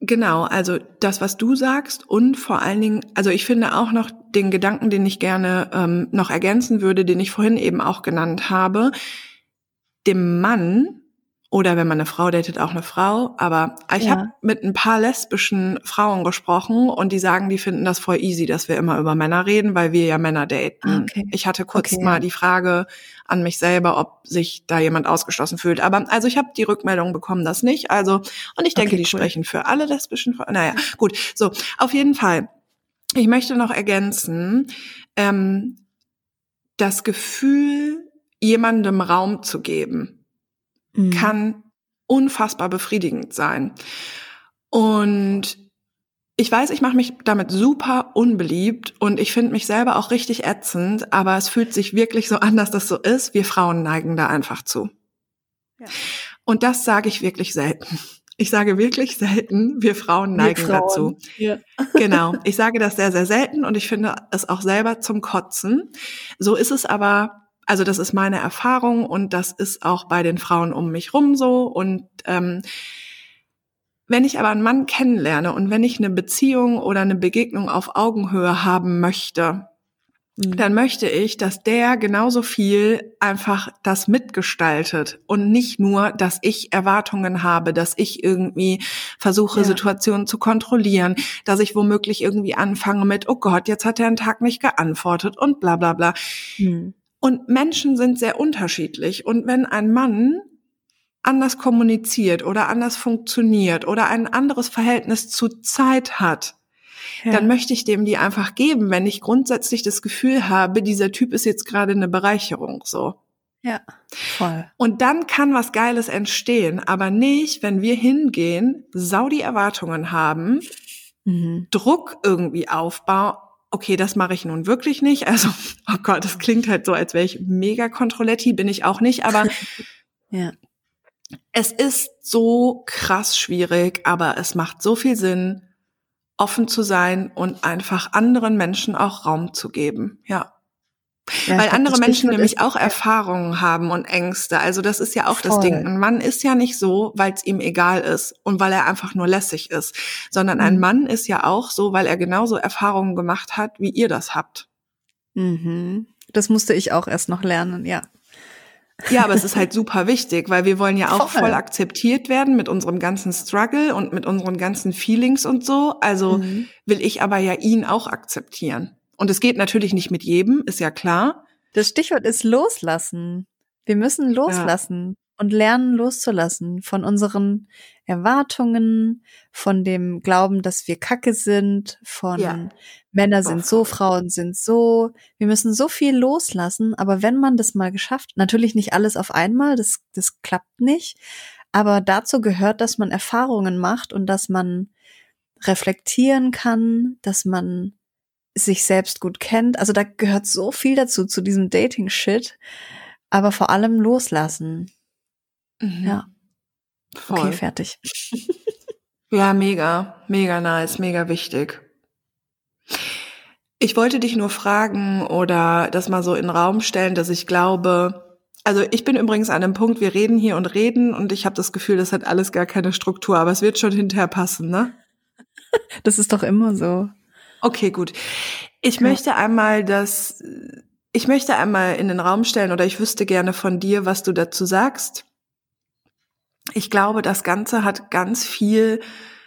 Genau, also das, was du sagst und vor allen Dingen, also ich finde auch noch den Gedanken, den ich gerne ähm, noch ergänzen würde, den ich vorhin eben auch genannt habe, dem Mann oder wenn man eine Frau datet, auch eine Frau. Aber ich ja. habe mit ein paar lesbischen Frauen gesprochen und die sagen, die finden das voll easy, dass wir immer über Männer reden, weil wir ja Männer daten. Ah, okay. Ich hatte kurz okay. mal die Frage an mich selber, ob sich da jemand ausgeschlossen fühlt. Aber also ich habe die Rückmeldung bekommen, das nicht. Also und ich denke, okay, die cool. sprechen für alle lesbischen Frauen. Naja, gut. So, auf jeden Fall. Ich möchte noch ergänzen, ähm, das Gefühl, jemandem Raum zu geben mhm. kann unfassbar befriedigend sein. Und ich weiß, ich mache mich damit super unbeliebt und ich finde mich selber auch richtig ätzend, aber es fühlt sich wirklich so an, dass das so ist. Wir Frauen neigen da einfach zu. Ja. Und das sage ich wirklich selten. Ich sage wirklich selten, wir Frauen neigen wir Frauen. dazu. Ja. Genau. Ich sage das sehr, sehr selten und ich finde es auch selber zum Kotzen. So ist es aber also das ist meine Erfahrung und das ist auch bei den Frauen um mich rum so. Und ähm, wenn ich aber einen Mann kennenlerne und wenn ich eine Beziehung oder eine Begegnung auf Augenhöhe haben möchte, mhm. dann möchte ich, dass der genauso viel einfach das mitgestaltet und nicht nur, dass ich Erwartungen habe, dass ich irgendwie versuche, ja. Situationen zu kontrollieren, dass ich womöglich irgendwie anfange mit, oh Gott, jetzt hat er einen Tag nicht geantwortet und bla bla bla. Mhm. Und Menschen sind sehr unterschiedlich. Und wenn ein Mann anders kommuniziert oder anders funktioniert oder ein anderes Verhältnis zu Zeit hat, ja. dann möchte ich dem die einfach geben, wenn ich grundsätzlich das Gefühl habe, dieser Typ ist jetzt gerade eine Bereicherung, so. Ja, voll. Und dann kann was Geiles entstehen, aber nicht, wenn wir hingehen, sau die Erwartungen haben, mhm. Druck irgendwie aufbauen, okay, das mache ich nun wirklich nicht. Also, oh Gott, das klingt halt so, als wäre ich mega Kontrolletti, bin ich auch nicht, aber ja. es ist so krass schwierig, aber es macht so viel Sinn, offen zu sein und einfach anderen Menschen auch Raum zu geben. Ja. Ja, Weil andere Menschen nämlich auch Erfahrungen haben und Ängste. Also das ist ja auch voll. das Ding. Ein Mann ist ja nicht so, weil es ihm egal ist und weil er einfach nur lässig ist, sondern mhm. ein Mann ist ja auch so, weil er genauso Erfahrungen gemacht hat, wie ihr das habt. Mhm. Das musste ich auch erst noch lernen, ja. Ja, aber es ist halt super wichtig, weil wir wollen ja auch voll, voll akzeptiert werden mit unserem ganzen Struggle und mit unseren ganzen Feelings und so. Also mhm. will ich aber ja ihn auch akzeptieren. Und es geht natürlich nicht mit jedem, ist ja klar. Das Stichwort ist loslassen. Wir müssen loslassen ja. und lernen loszulassen von unseren Erwartungen, von dem Glauben, dass wir Kacke sind, von ja. Männer sind so, Frauen sind so. Wir müssen so viel loslassen, aber wenn man das mal geschafft, natürlich nicht alles auf einmal, das, das klappt nicht, aber dazu gehört, dass man Erfahrungen macht und dass man reflektieren kann, dass man sich selbst gut kennt. Also da gehört so viel dazu, zu diesem Dating-Shit. Aber vor allem loslassen. Mhm. Ja. Voll. Okay, fertig. ja, mega, mega nice, mega wichtig. Ich wollte dich nur fragen oder das mal so in den Raum stellen, dass ich glaube, also ich bin übrigens an einem Punkt, wir reden hier und reden und ich habe das Gefühl, das hat alles gar keine Struktur, aber es wird schon hinterher passen, ne? Das ist doch immer so. Okay, gut. Ich ja. möchte einmal das, ich möchte einmal in den Raum stellen oder ich wüsste gerne von dir, was du dazu sagst. Ich glaube, das Ganze hat ganz viel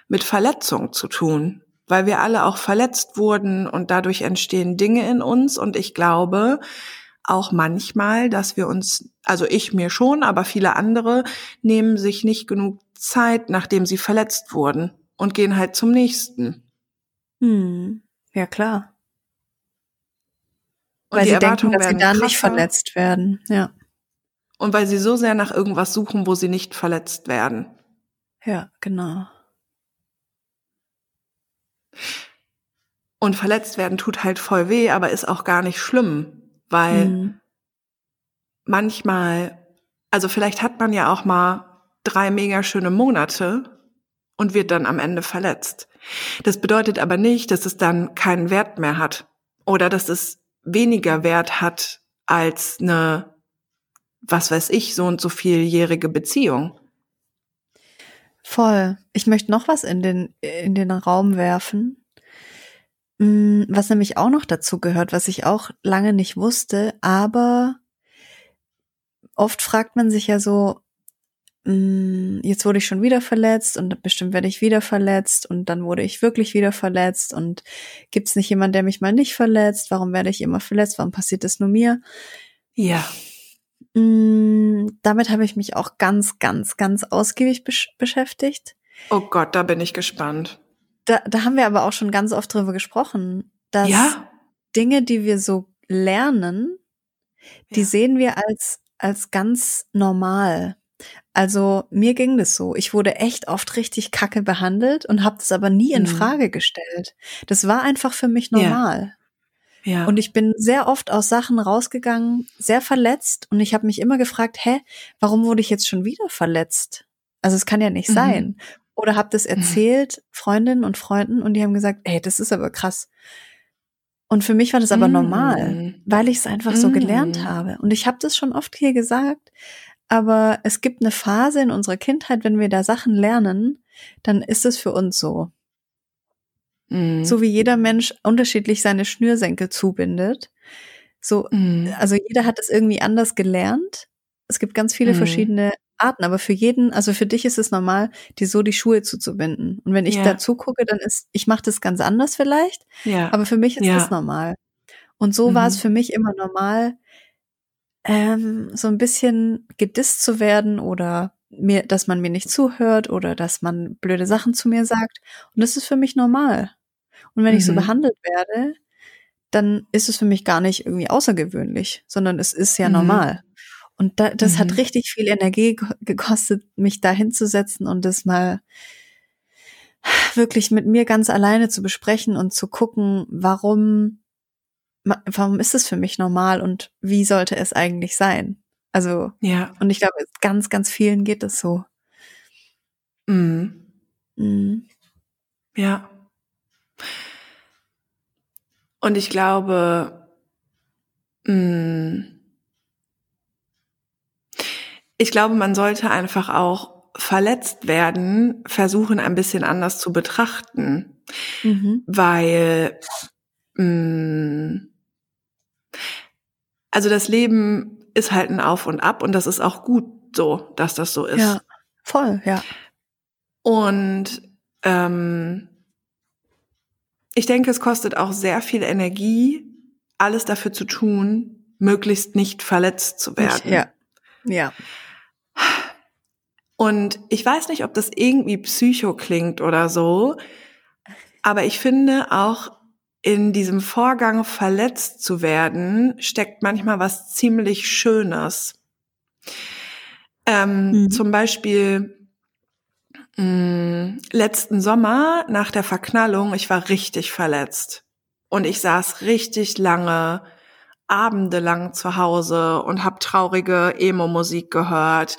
mit Verletzung zu tun, weil wir alle auch verletzt wurden und dadurch entstehen Dinge in uns und ich glaube auch manchmal, dass wir uns, also ich mir schon, aber viele andere nehmen sich nicht genug Zeit, nachdem sie verletzt wurden und gehen halt zum nächsten. Hm. Ja, klar. Und weil sie denken, dass sie da nicht verletzt werden, ja. Und weil sie so sehr nach irgendwas suchen, wo sie nicht verletzt werden. Ja, genau. Und verletzt werden tut halt voll weh, aber ist auch gar nicht schlimm, weil mhm. manchmal, also vielleicht hat man ja auch mal drei mega schöne Monate und wird dann am Ende verletzt. Das bedeutet aber nicht, dass es dann keinen Wert mehr hat oder dass es weniger Wert hat als eine, was weiß ich, so und so vieljährige Beziehung. Voll. Ich möchte noch was in den, in den Raum werfen, mm, was nämlich auch noch dazu gehört, was ich auch lange nicht wusste, aber oft fragt man sich ja so, jetzt wurde ich schon wieder verletzt und bestimmt werde ich wieder verletzt und dann wurde ich wirklich wieder verletzt und gibt es nicht jemand, der mich mal nicht verletzt? Warum werde ich immer verletzt? Warum passiert das nur mir? Ja. Mm, damit habe ich mich auch ganz, ganz, ganz ausgiebig besch beschäftigt. Oh Gott, da bin ich gespannt. Da, da haben wir aber auch schon ganz oft drüber gesprochen, dass ja? Dinge, die wir so lernen, die ja. sehen wir als, als ganz normal. Also mir ging das so. Ich wurde echt oft richtig kacke behandelt und habe das aber nie in mhm. Frage gestellt. Das war einfach für mich normal. Ja. ja. Und ich bin sehr oft aus Sachen rausgegangen, sehr verletzt und ich habe mich immer gefragt, hä, warum wurde ich jetzt schon wieder verletzt? Also es kann ja nicht mhm. sein. Oder habe das erzählt. Freundinnen und Freunden und die haben gesagt, ey, das ist aber krass. Und für mich war das aber normal, mhm. weil ich es einfach so gelernt mhm. habe. Und ich habe das schon oft hier gesagt, aber es gibt eine Phase in unserer Kindheit, wenn wir da Sachen lernen, dann ist es für uns so. Mhm. So wie jeder Mensch unterschiedlich seine Schnürsenkel zubindet. So, mhm. also jeder hat es irgendwie anders gelernt. Es gibt ganz viele mhm. verschiedene Arten, aber für jeden, also für dich ist es normal, dir so die Schuhe zuzubinden. Und wenn ich ja. da zugucke, dann ist, ich mache das ganz anders vielleicht, ja. aber für mich ist ja. das normal. Und so war es mhm. für mich immer normal, ähm, so ein bisschen gedisst zu werden oder mir, dass man mir nicht zuhört oder dass man blöde Sachen zu mir sagt. Und das ist für mich normal. Und wenn mhm. ich so mhm. behandelt werde, dann ist es für mich gar nicht irgendwie außergewöhnlich, sondern es ist ja mhm. normal. Und da, das mhm. hat richtig viel Energie gekostet, mich da hinzusetzen und das mal wirklich mit mir ganz alleine zu besprechen und zu gucken, warum warum ist es für mich normal und wie sollte es eigentlich sein? Also, ja. Und ich glaube, ganz, ganz vielen geht es so. Mhm. Mhm. Ja. Und ich glaube, mh, ich glaube, man sollte einfach auch verletzt werden, versuchen ein bisschen anders zu betrachten, mhm. weil mh, also das Leben ist halt ein Auf und Ab und das ist auch gut so, dass das so ist. Ja, voll, ja. Und ähm, ich denke, es kostet auch sehr viel Energie, alles dafür zu tun, möglichst nicht verletzt zu werden. Ja. Ja. Und ich weiß nicht, ob das irgendwie psycho klingt oder so, aber ich finde auch in diesem Vorgang verletzt zu werden, steckt manchmal was ziemlich Schönes. Ähm, mhm. Zum Beispiel mh, mm, letzten Sommer nach der Verknallung, ich war richtig verletzt und ich saß richtig lange Abende lang zu Hause und habe traurige Emo-Musik gehört.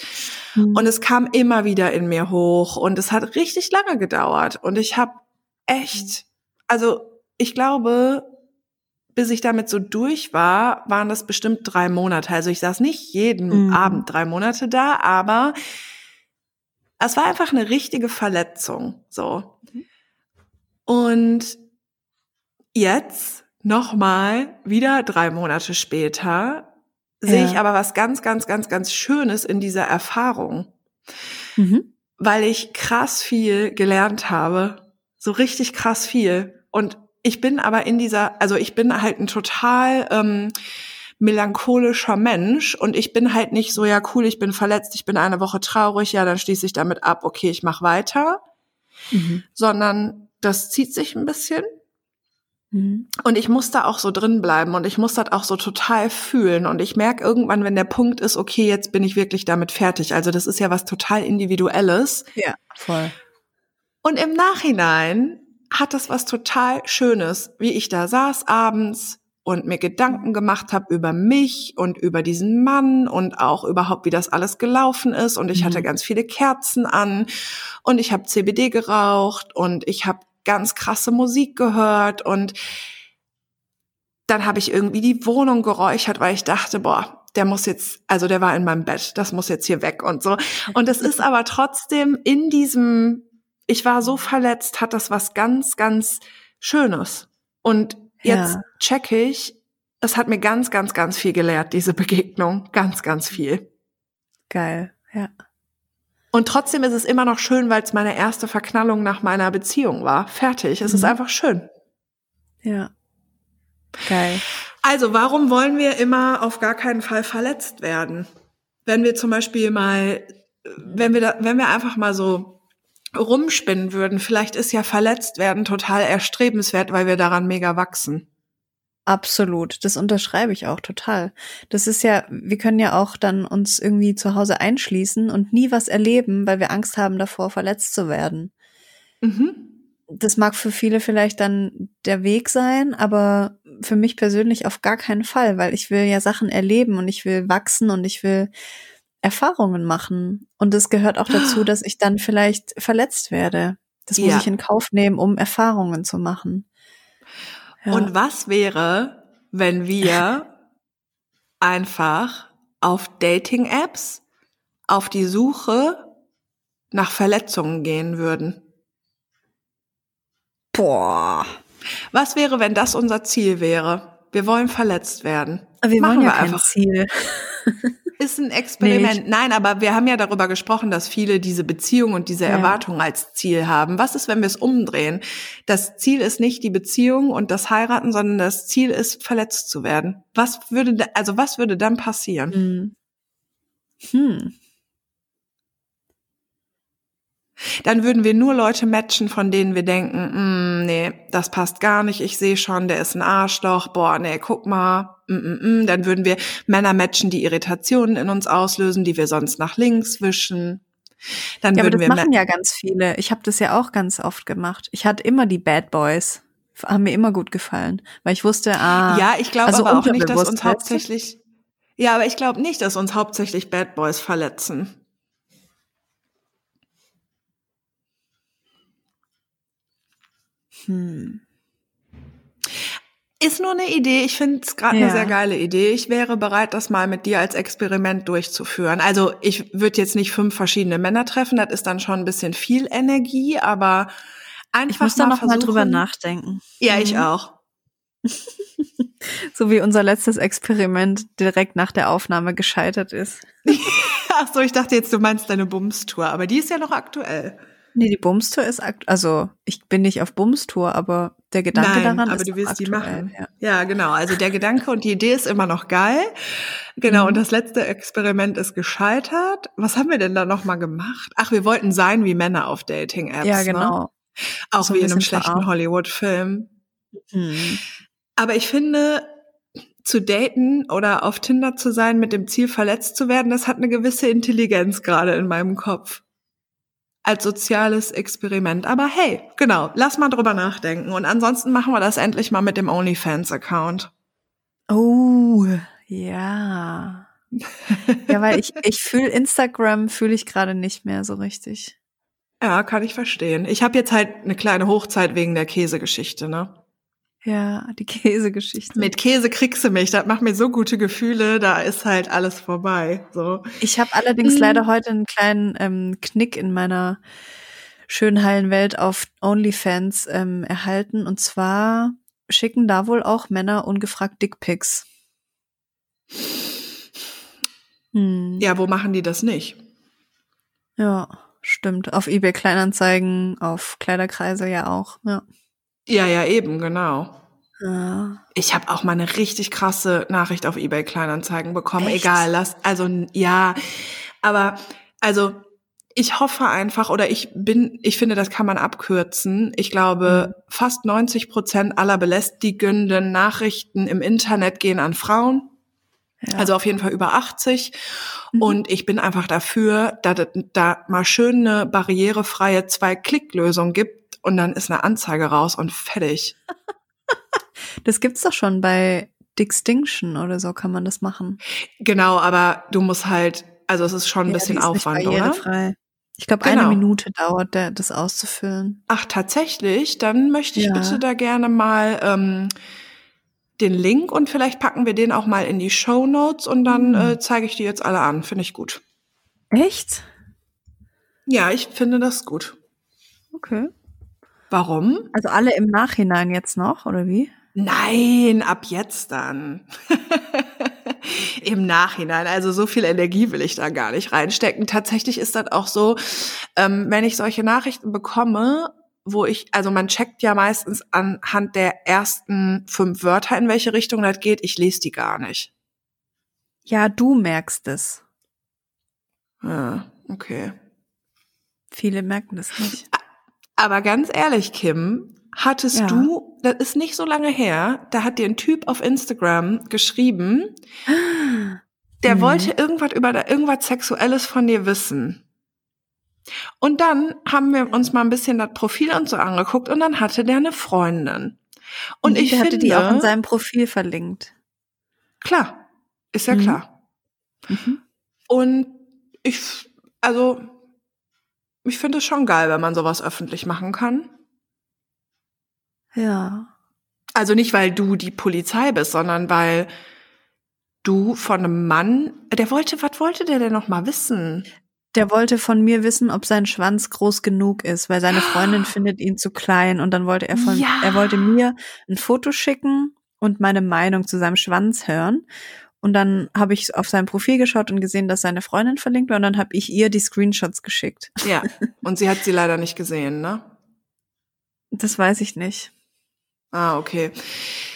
Mhm. Und es kam immer wieder in mir hoch und es hat richtig lange gedauert. Und ich habe echt, also ich glaube, bis ich damit so durch war, waren das bestimmt drei Monate. Also ich saß nicht jeden mhm. Abend drei Monate da, aber es war einfach eine richtige Verletzung, so. Mhm. Und jetzt nochmal wieder drei Monate später ja. sehe ich aber was ganz, ganz, ganz, ganz Schönes in dieser Erfahrung, mhm. weil ich krass viel gelernt habe, so richtig krass viel. Und ich bin aber in dieser, also ich bin halt ein total ähm, melancholischer Mensch und ich bin halt nicht so, ja cool, ich bin verletzt, ich bin eine Woche traurig, ja, dann schließe ich damit ab, okay, ich mache weiter, mhm. sondern das zieht sich ein bisschen Mhm. Und ich muss da auch so drin bleiben und ich muss das auch so total fühlen. Und ich merke irgendwann, wenn der Punkt ist, okay, jetzt bin ich wirklich damit fertig. Also das ist ja was total Individuelles. Ja, voll. Und im Nachhinein hat das was total Schönes, wie ich da saß abends und mir Gedanken gemacht habe über mich und über diesen Mann und auch überhaupt, wie das alles gelaufen ist. Und ich mhm. hatte ganz viele Kerzen an und ich habe CBD geraucht und ich habe ganz krasse Musik gehört und dann habe ich irgendwie die Wohnung geräuchert, weil ich dachte, boah, der muss jetzt, also der war in meinem Bett, das muss jetzt hier weg und so. Und es ist aber trotzdem in diesem, ich war so verletzt, hat das was ganz, ganz Schönes. Und jetzt ja. check ich, es hat mir ganz, ganz, ganz viel gelehrt, diese Begegnung. Ganz, ganz viel. Geil, ja. Und trotzdem ist es immer noch schön, weil es meine erste Verknallung nach meiner Beziehung war. Fertig. Es mhm. ist einfach schön. Ja. Geil. Also, warum wollen wir immer auf gar keinen Fall verletzt werden? Wenn wir zum Beispiel mal, wenn wir da, wenn wir einfach mal so rumspinnen würden, vielleicht ist ja verletzt werden total erstrebenswert, weil wir daran mega wachsen. Absolut, das unterschreibe ich auch total. Das ist ja, wir können ja auch dann uns irgendwie zu Hause einschließen und nie was erleben, weil wir Angst haben davor, verletzt zu werden. Mhm. Das mag für viele vielleicht dann der Weg sein, aber für mich persönlich auf gar keinen Fall, weil ich will ja Sachen erleben und ich will wachsen und ich will Erfahrungen machen. Und es gehört auch dazu, dass ich dann vielleicht verletzt werde. Das muss ja. ich in Kauf nehmen, um Erfahrungen zu machen. Und was wäre, wenn wir einfach auf Dating-Apps auf die Suche nach Verletzungen gehen würden? Boah. Was wäre, wenn das unser Ziel wäre? Wir wollen verletzt werden. Wir Machen wollen ja wir kein einfach. Ziel. Ist ein Experiment. Nee, Nein, aber wir haben ja darüber gesprochen, dass viele diese Beziehung und diese ja. Erwartung als Ziel haben. Was ist, wenn wir es umdrehen? Das Ziel ist nicht die Beziehung und das Heiraten, sondern das Ziel ist, verletzt zu werden. Was würde, also was würde dann passieren? Hm. hm dann würden wir nur Leute matchen, von denen wir denken, mm, nee, das passt gar nicht, ich sehe schon, der ist ein Arschloch, boah, nee, guck mal. Mm, mm, mm. Dann würden wir Männer matchen, die Irritationen in uns auslösen, die wir sonst nach links wischen. Dann ja, würden aber das wir machen ja ganz viele. Ich habe das ja auch ganz oft gemacht. Ich hatte immer die Bad Boys. Haben mir immer gut gefallen, weil ich wusste, ah. Ja, ich glaube also aber auch nicht, dass uns hauptsächlich. Ja, aber ich glaube nicht, dass uns hauptsächlich Bad Boys verletzen. Hm. Ist nur eine Idee. Ich finde es gerade Ja. eine sehr geile Idee. Ich wäre bereit, das mal mit dir als Experiment durchzuführen. Also ich würde jetzt nicht fünf verschiedene Männer treffen. Das ist dann schon ein bisschen viel Energie, aber einfach Ich muss da mal noch mal drüber nachdenken. Ja, ich Mhm. auch. So wie unser letztes Experiment direkt nach der Aufnahme gescheitert ist. Ach so, ich dachte jetzt, du meinst deine Bumstour, aber die ist ja noch aktuell. Nee, die Bumstour ist akt also ich bin nicht auf Bumstour, aber der Gedanke Nein, daran aber ist du willst die aktuell, machen. Ja. Ja, genau. Also der Gedanke und die Idee ist immer noch geil. Genau. Mhm. Und das letzte Experiment ist gescheitert. Was haben wir denn da noch mal gemacht? Ach, wir wollten sein wie Männer auf Dating-Apps. ja, Ne? genau. Auch So wie in einem schlechten. Hollywood-Film. Hm. Aber ich finde, zu daten oder auf Tinder zu sein mit dem Ziel, verletzt zu werden, das hat eine gewisse Intelligenz gerade in meinem Kopf. Als soziales Experiment. Aber hey, genau, lass mal drüber nachdenken. Und ansonsten machen wir das endlich mal mit dem OnlyFans-Account. Oh, ja. Ja, weil ich, ich fühle Instagram fühle ich gerade nicht mehr so richtig. Ja, kann ich verstehen. Ich habe jetzt halt eine kleine Hochzeit wegen der Käsegeschichte, ne? Ja, die Käsegeschichte. Mit Käse kriegst du mich, das macht mir so gute Gefühle, da ist halt alles vorbei. So. Ich habe allerdings Mm. leider heute einen kleinen ähm, Knick in meiner schönen heilen Welt auf OnlyFans ähm, erhalten. Und zwar schicken da wohl auch Männer ungefragt Dickpics. Hm. Ja, wo machen die das nicht? Ja, stimmt. Auf eBay Kleinanzeigen, auf Kleiderkreise ja auch. Ja. Ja, ja, eben, genau. ja. Ich habe auch mal eine richtig krasse Nachricht auf eBay Kleinanzeigen bekommen. Echt? Egal, lass also ja, aber also ich hoffe einfach oder ich bin, ich finde, das kann man abkürzen. Ich glaube, Mhm. fast 90 Prozent aller belästigenden Nachrichten im Internet gehen an Frauen. ja. Also auf jeden Fall über 80. Mhm. Und ich bin einfach dafür, dass es da mal schön eine barrierefreie Zwei-Klick-Lösung gibt und dann ist eine Anzeige raus und fertig. das gibt's doch schon bei Dickstinction oder so kann man das machen. Genau, aber du musst halt, also es ist schon ein Ja, bisschen Aufwand, oder? Ich glaube, Genau. eine Minute dauert der, das auszufüllen. Ach, tatsächlich? Dann möchte ich Ja. bitte da gerne mal ähm, den Link und vielleicht packen wir den auch mal in die Show Notes und dann Hm. äh, zeige ich die jetzt alle an. Finde ich gut. Echt? Ja, ich finde das gut. Okay. Warum? Also alle im Nachhinein jetzt noch, oder wie? Nein, ab jetzt dann. Im Nachhinein. Also so viel Energie will ich da gar nicht reinstecken. Tatsächlich ist das auch so, ähm, wenn ich solche Nachrichten bekomme, wo ich, also man checkt ja meistens anhand der ersten fünf Wörter, in welche Richtung das geht. Ich lese die gar nicht. Ja, du merkst es. Ja, okay. Viele merken das nicht. Aber ganz ehrlich, Kim, hattest Ja. du, das ist nicht so lange her, da hat dir ein Typ auf Instagram geschrieben, der Mhm. wollte irgendwas über irgendwas Sexuelles von dir wissen. Und dann haben wir uns mal ein bisschen das Profil und so angeguckt und dann hatte der eine Freundin. Und ich der hatte finde, die auch in seinem Profil verlinkt. klar, ist ja Mhm. klar. Mhm. Und ich, also, ich finde es schon geil, wenn man sowas öffentlich machen kann. Ja. Also nicht, weil du die Polizei bist, sondern weil du von einem Mann, der wollte, was wollte der denn noch mal wissen? Der wollte von mir wissen, ob sein Schwanz groß genug ist, weil seine Freundin findet ihn zu klein und dann wollte er von, Ja. er wollte mir ein Foto schicken und meine Meinung zu seinem Schwanz hören. Und dann habe ich auf sein Profil geschaut und gesehen, dass seine Freundin verlinkt war und dann habe ich ihr die Screenshots geschickt. Ja. Und sie hat sie leider nicht gesehen, ne? Das weiß ich nicht. Ah, okay.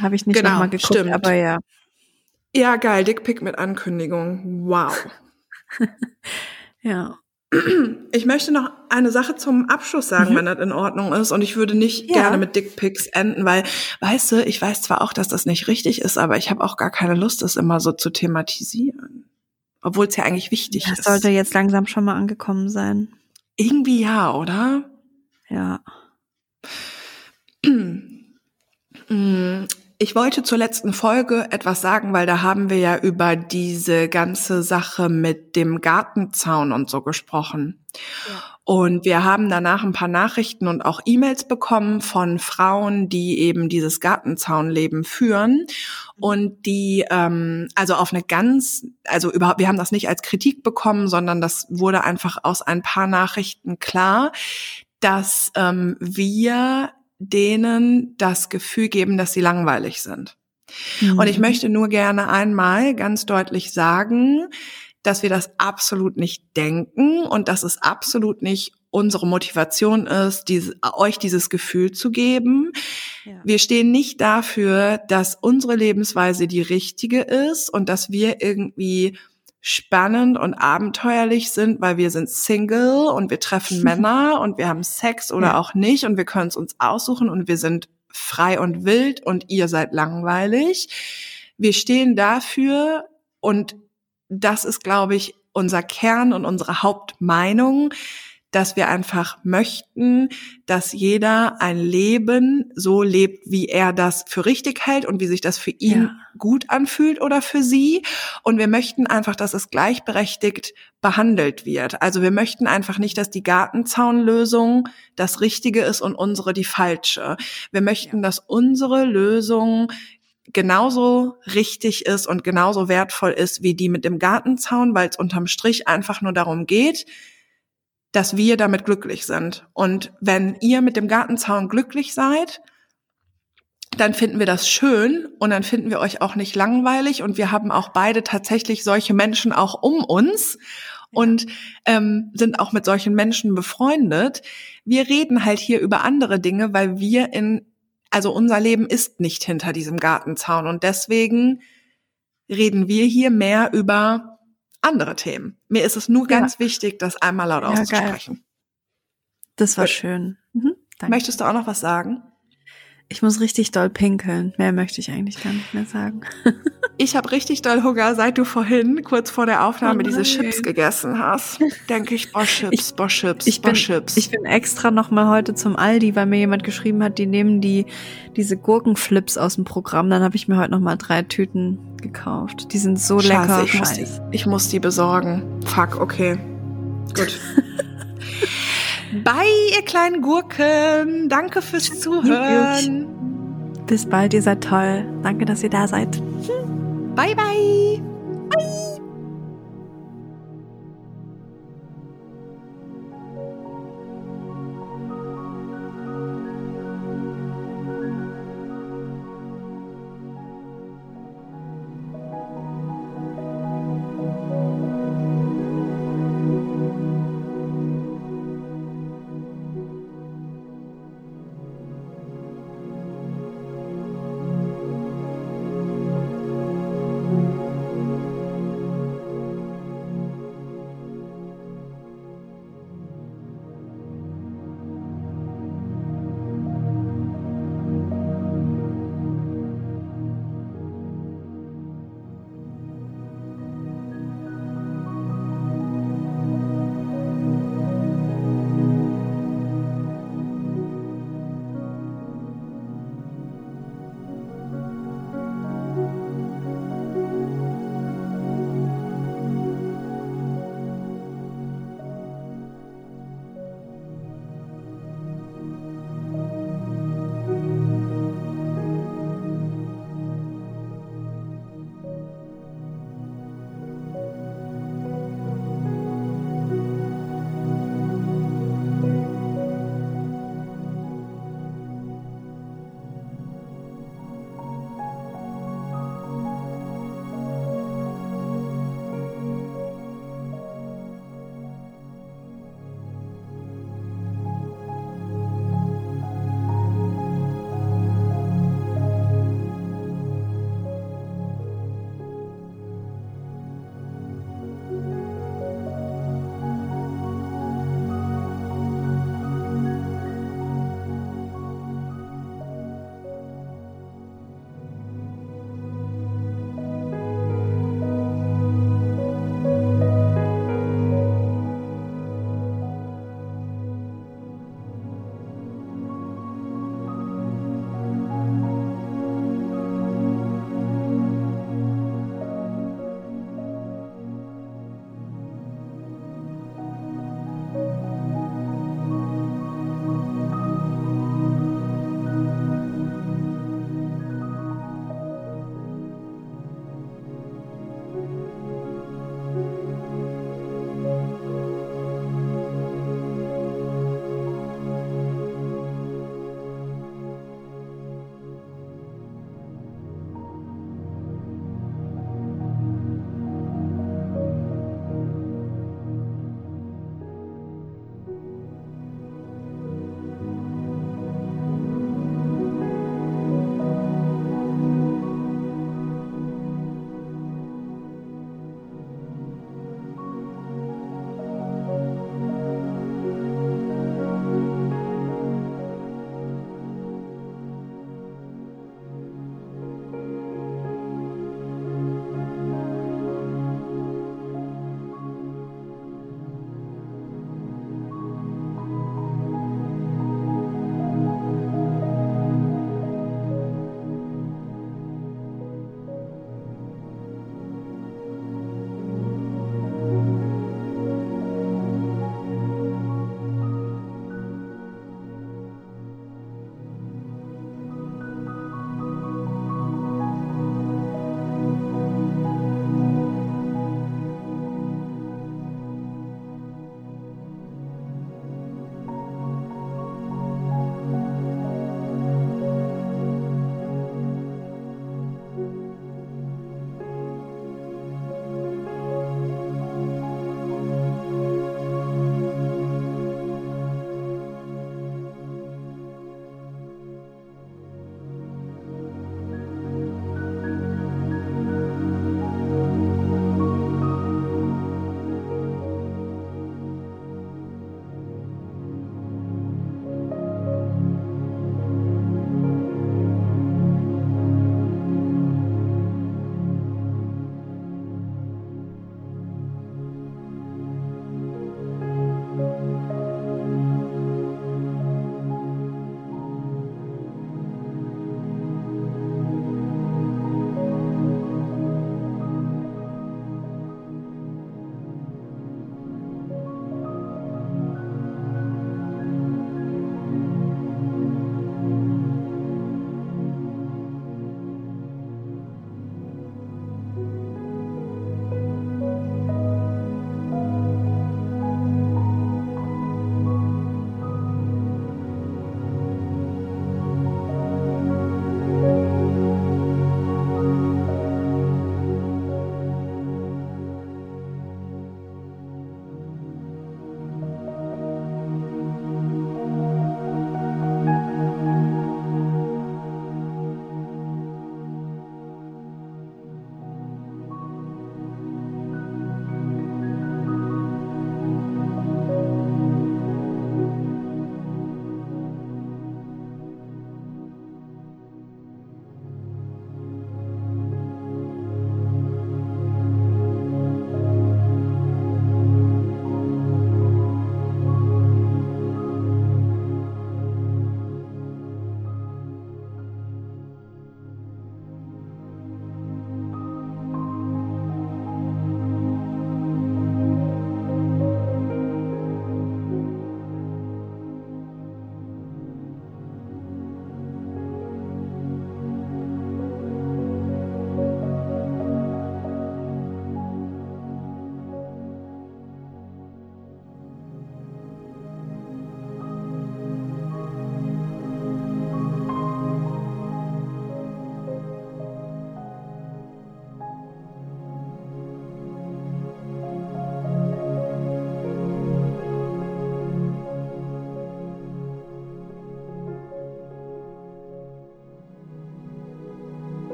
Habe ich nicht Genau, nochmal geguckt, stimmt. aber ja. Ja, geil, Dickpick mit Ankündigung. Wow. Ja. Ich möchte noch eine Sache zum Abschluss sagen, Mhm. wenn das in Ordnung ist. Und ich würde nicht Ja. gerne mit Dickpics enden, weil, weißt du, ich weiß zwar auch, dass das nicht richtig ist, aber ich habe auch gar keine Lust, das immer so zu thematisieren. Obwohl es ja eigentlich wichtig Das ist. sollte jetzt langsam schon mal angekommen sein. Irgendwie ja, oder? Ja. Ich wollte zur letzten Folge etwas sagen, weil da haben wir ja über diese ganze Sache mit dem Gartenzaun und so gesprochen. Ja. Und wir haben danach ein paar Nachrichten und auch E-Mails bekommen von Frauen, die eben dieses Gartenzaunleben führen und die ähm, also auf eine ganz, also überhaupt, wir haben das nicht als Kritik bekommen, sondern das wurde einfach aus ein paar Nachrichten klar, dass ähm, wir denen das Gefühl geben, dass sie langweilig sind. Mhm. Und ich möchte nur gerne einmal ganz deutlich sagen, dass wir das absolut nicht denken und dass es absolut nicht unsere Motivation ist, diese, euch dieses Gefühl zu geben. Ja. Wir stehen nicht dafür, dass unsere Lebensweise die richtige ist und dass wir irgendwie spannend und abenteuerlich sind, weil wir sind Single und wir treffen Männer und wir haben Sex oder ja. auch nicht und wir können es uns aussuchen und wir sind frei und wild und ihr seid langweilig. Wir stehen dafür und das ist, glaube ich, unser Kern und unsere Hauptmeinung, dass wir einfach möchten, dass jeder ein Leben so lebt, wie er das für richtig hält und wie sich das für ihn ja. gut anfühlt oder für sie. Und wir möchten einfach, dass es gleichberechtigt behandelt wird. Also wir möchten einfach nicht, dass die Gartenzaunlösung das Richtige ist und unsere die falsche. Wir möchten, ja. dass unsere Lösung genauso richtig ist und genauso wertvoll ist wie die mit dem Gartenzaun, weil es unterm Strich einfach nur darum geht, dass wir damit glücklich sind. Und wenn ihr mit dem Gartenzaun glücklich seid, dann finden wir das schön und dann finden wir euch auch nicht langweilig und wir haben auch beide tatsächlich solche Menschen auch um uns und ähm, sind auch mit solchen Menschen befreundet. Wir reden halt hier über andere Dinge, weil wir in, also unser Leben ist nicht hinter diesem Gartenzaun und deswegen reden wir hier mehr über andere Themen. Mir ist es nur ganz ja. wichtig, das einmal laut ja, auszusprechen. Geil. Das war Gut. schön. Mhm, Möchtest du auch noch was sagen? Ich muss richtig doll pinkeln. Mehr möchte ich eigentlich gar nicht mehr sagen. ich habe richtig doll Hunger, seit du vorhin kurz vor der Aufnahme oh diese Chips gegessen hast. Denke ich, boah Chips, ich, boah Chips, ich boah bin, Chips. Ich bin extra noch mal heute zum Aldi, weil mir jemand geschrieben hat, die nehmen die diese Gurkenflips aus dem Programm. Dann habe ich mir heute noch mal drei Tüten gekauft. Die sind so Scheiße, lecker. Ich muss, die, ich muss die besorgen. Fuck, okay. Gut. Bye, ihr kleinen Gurken. Danke fürs Zuhören. Bis bald, ihr seid toll. Danke, dass ihr da seid. Bye, bye.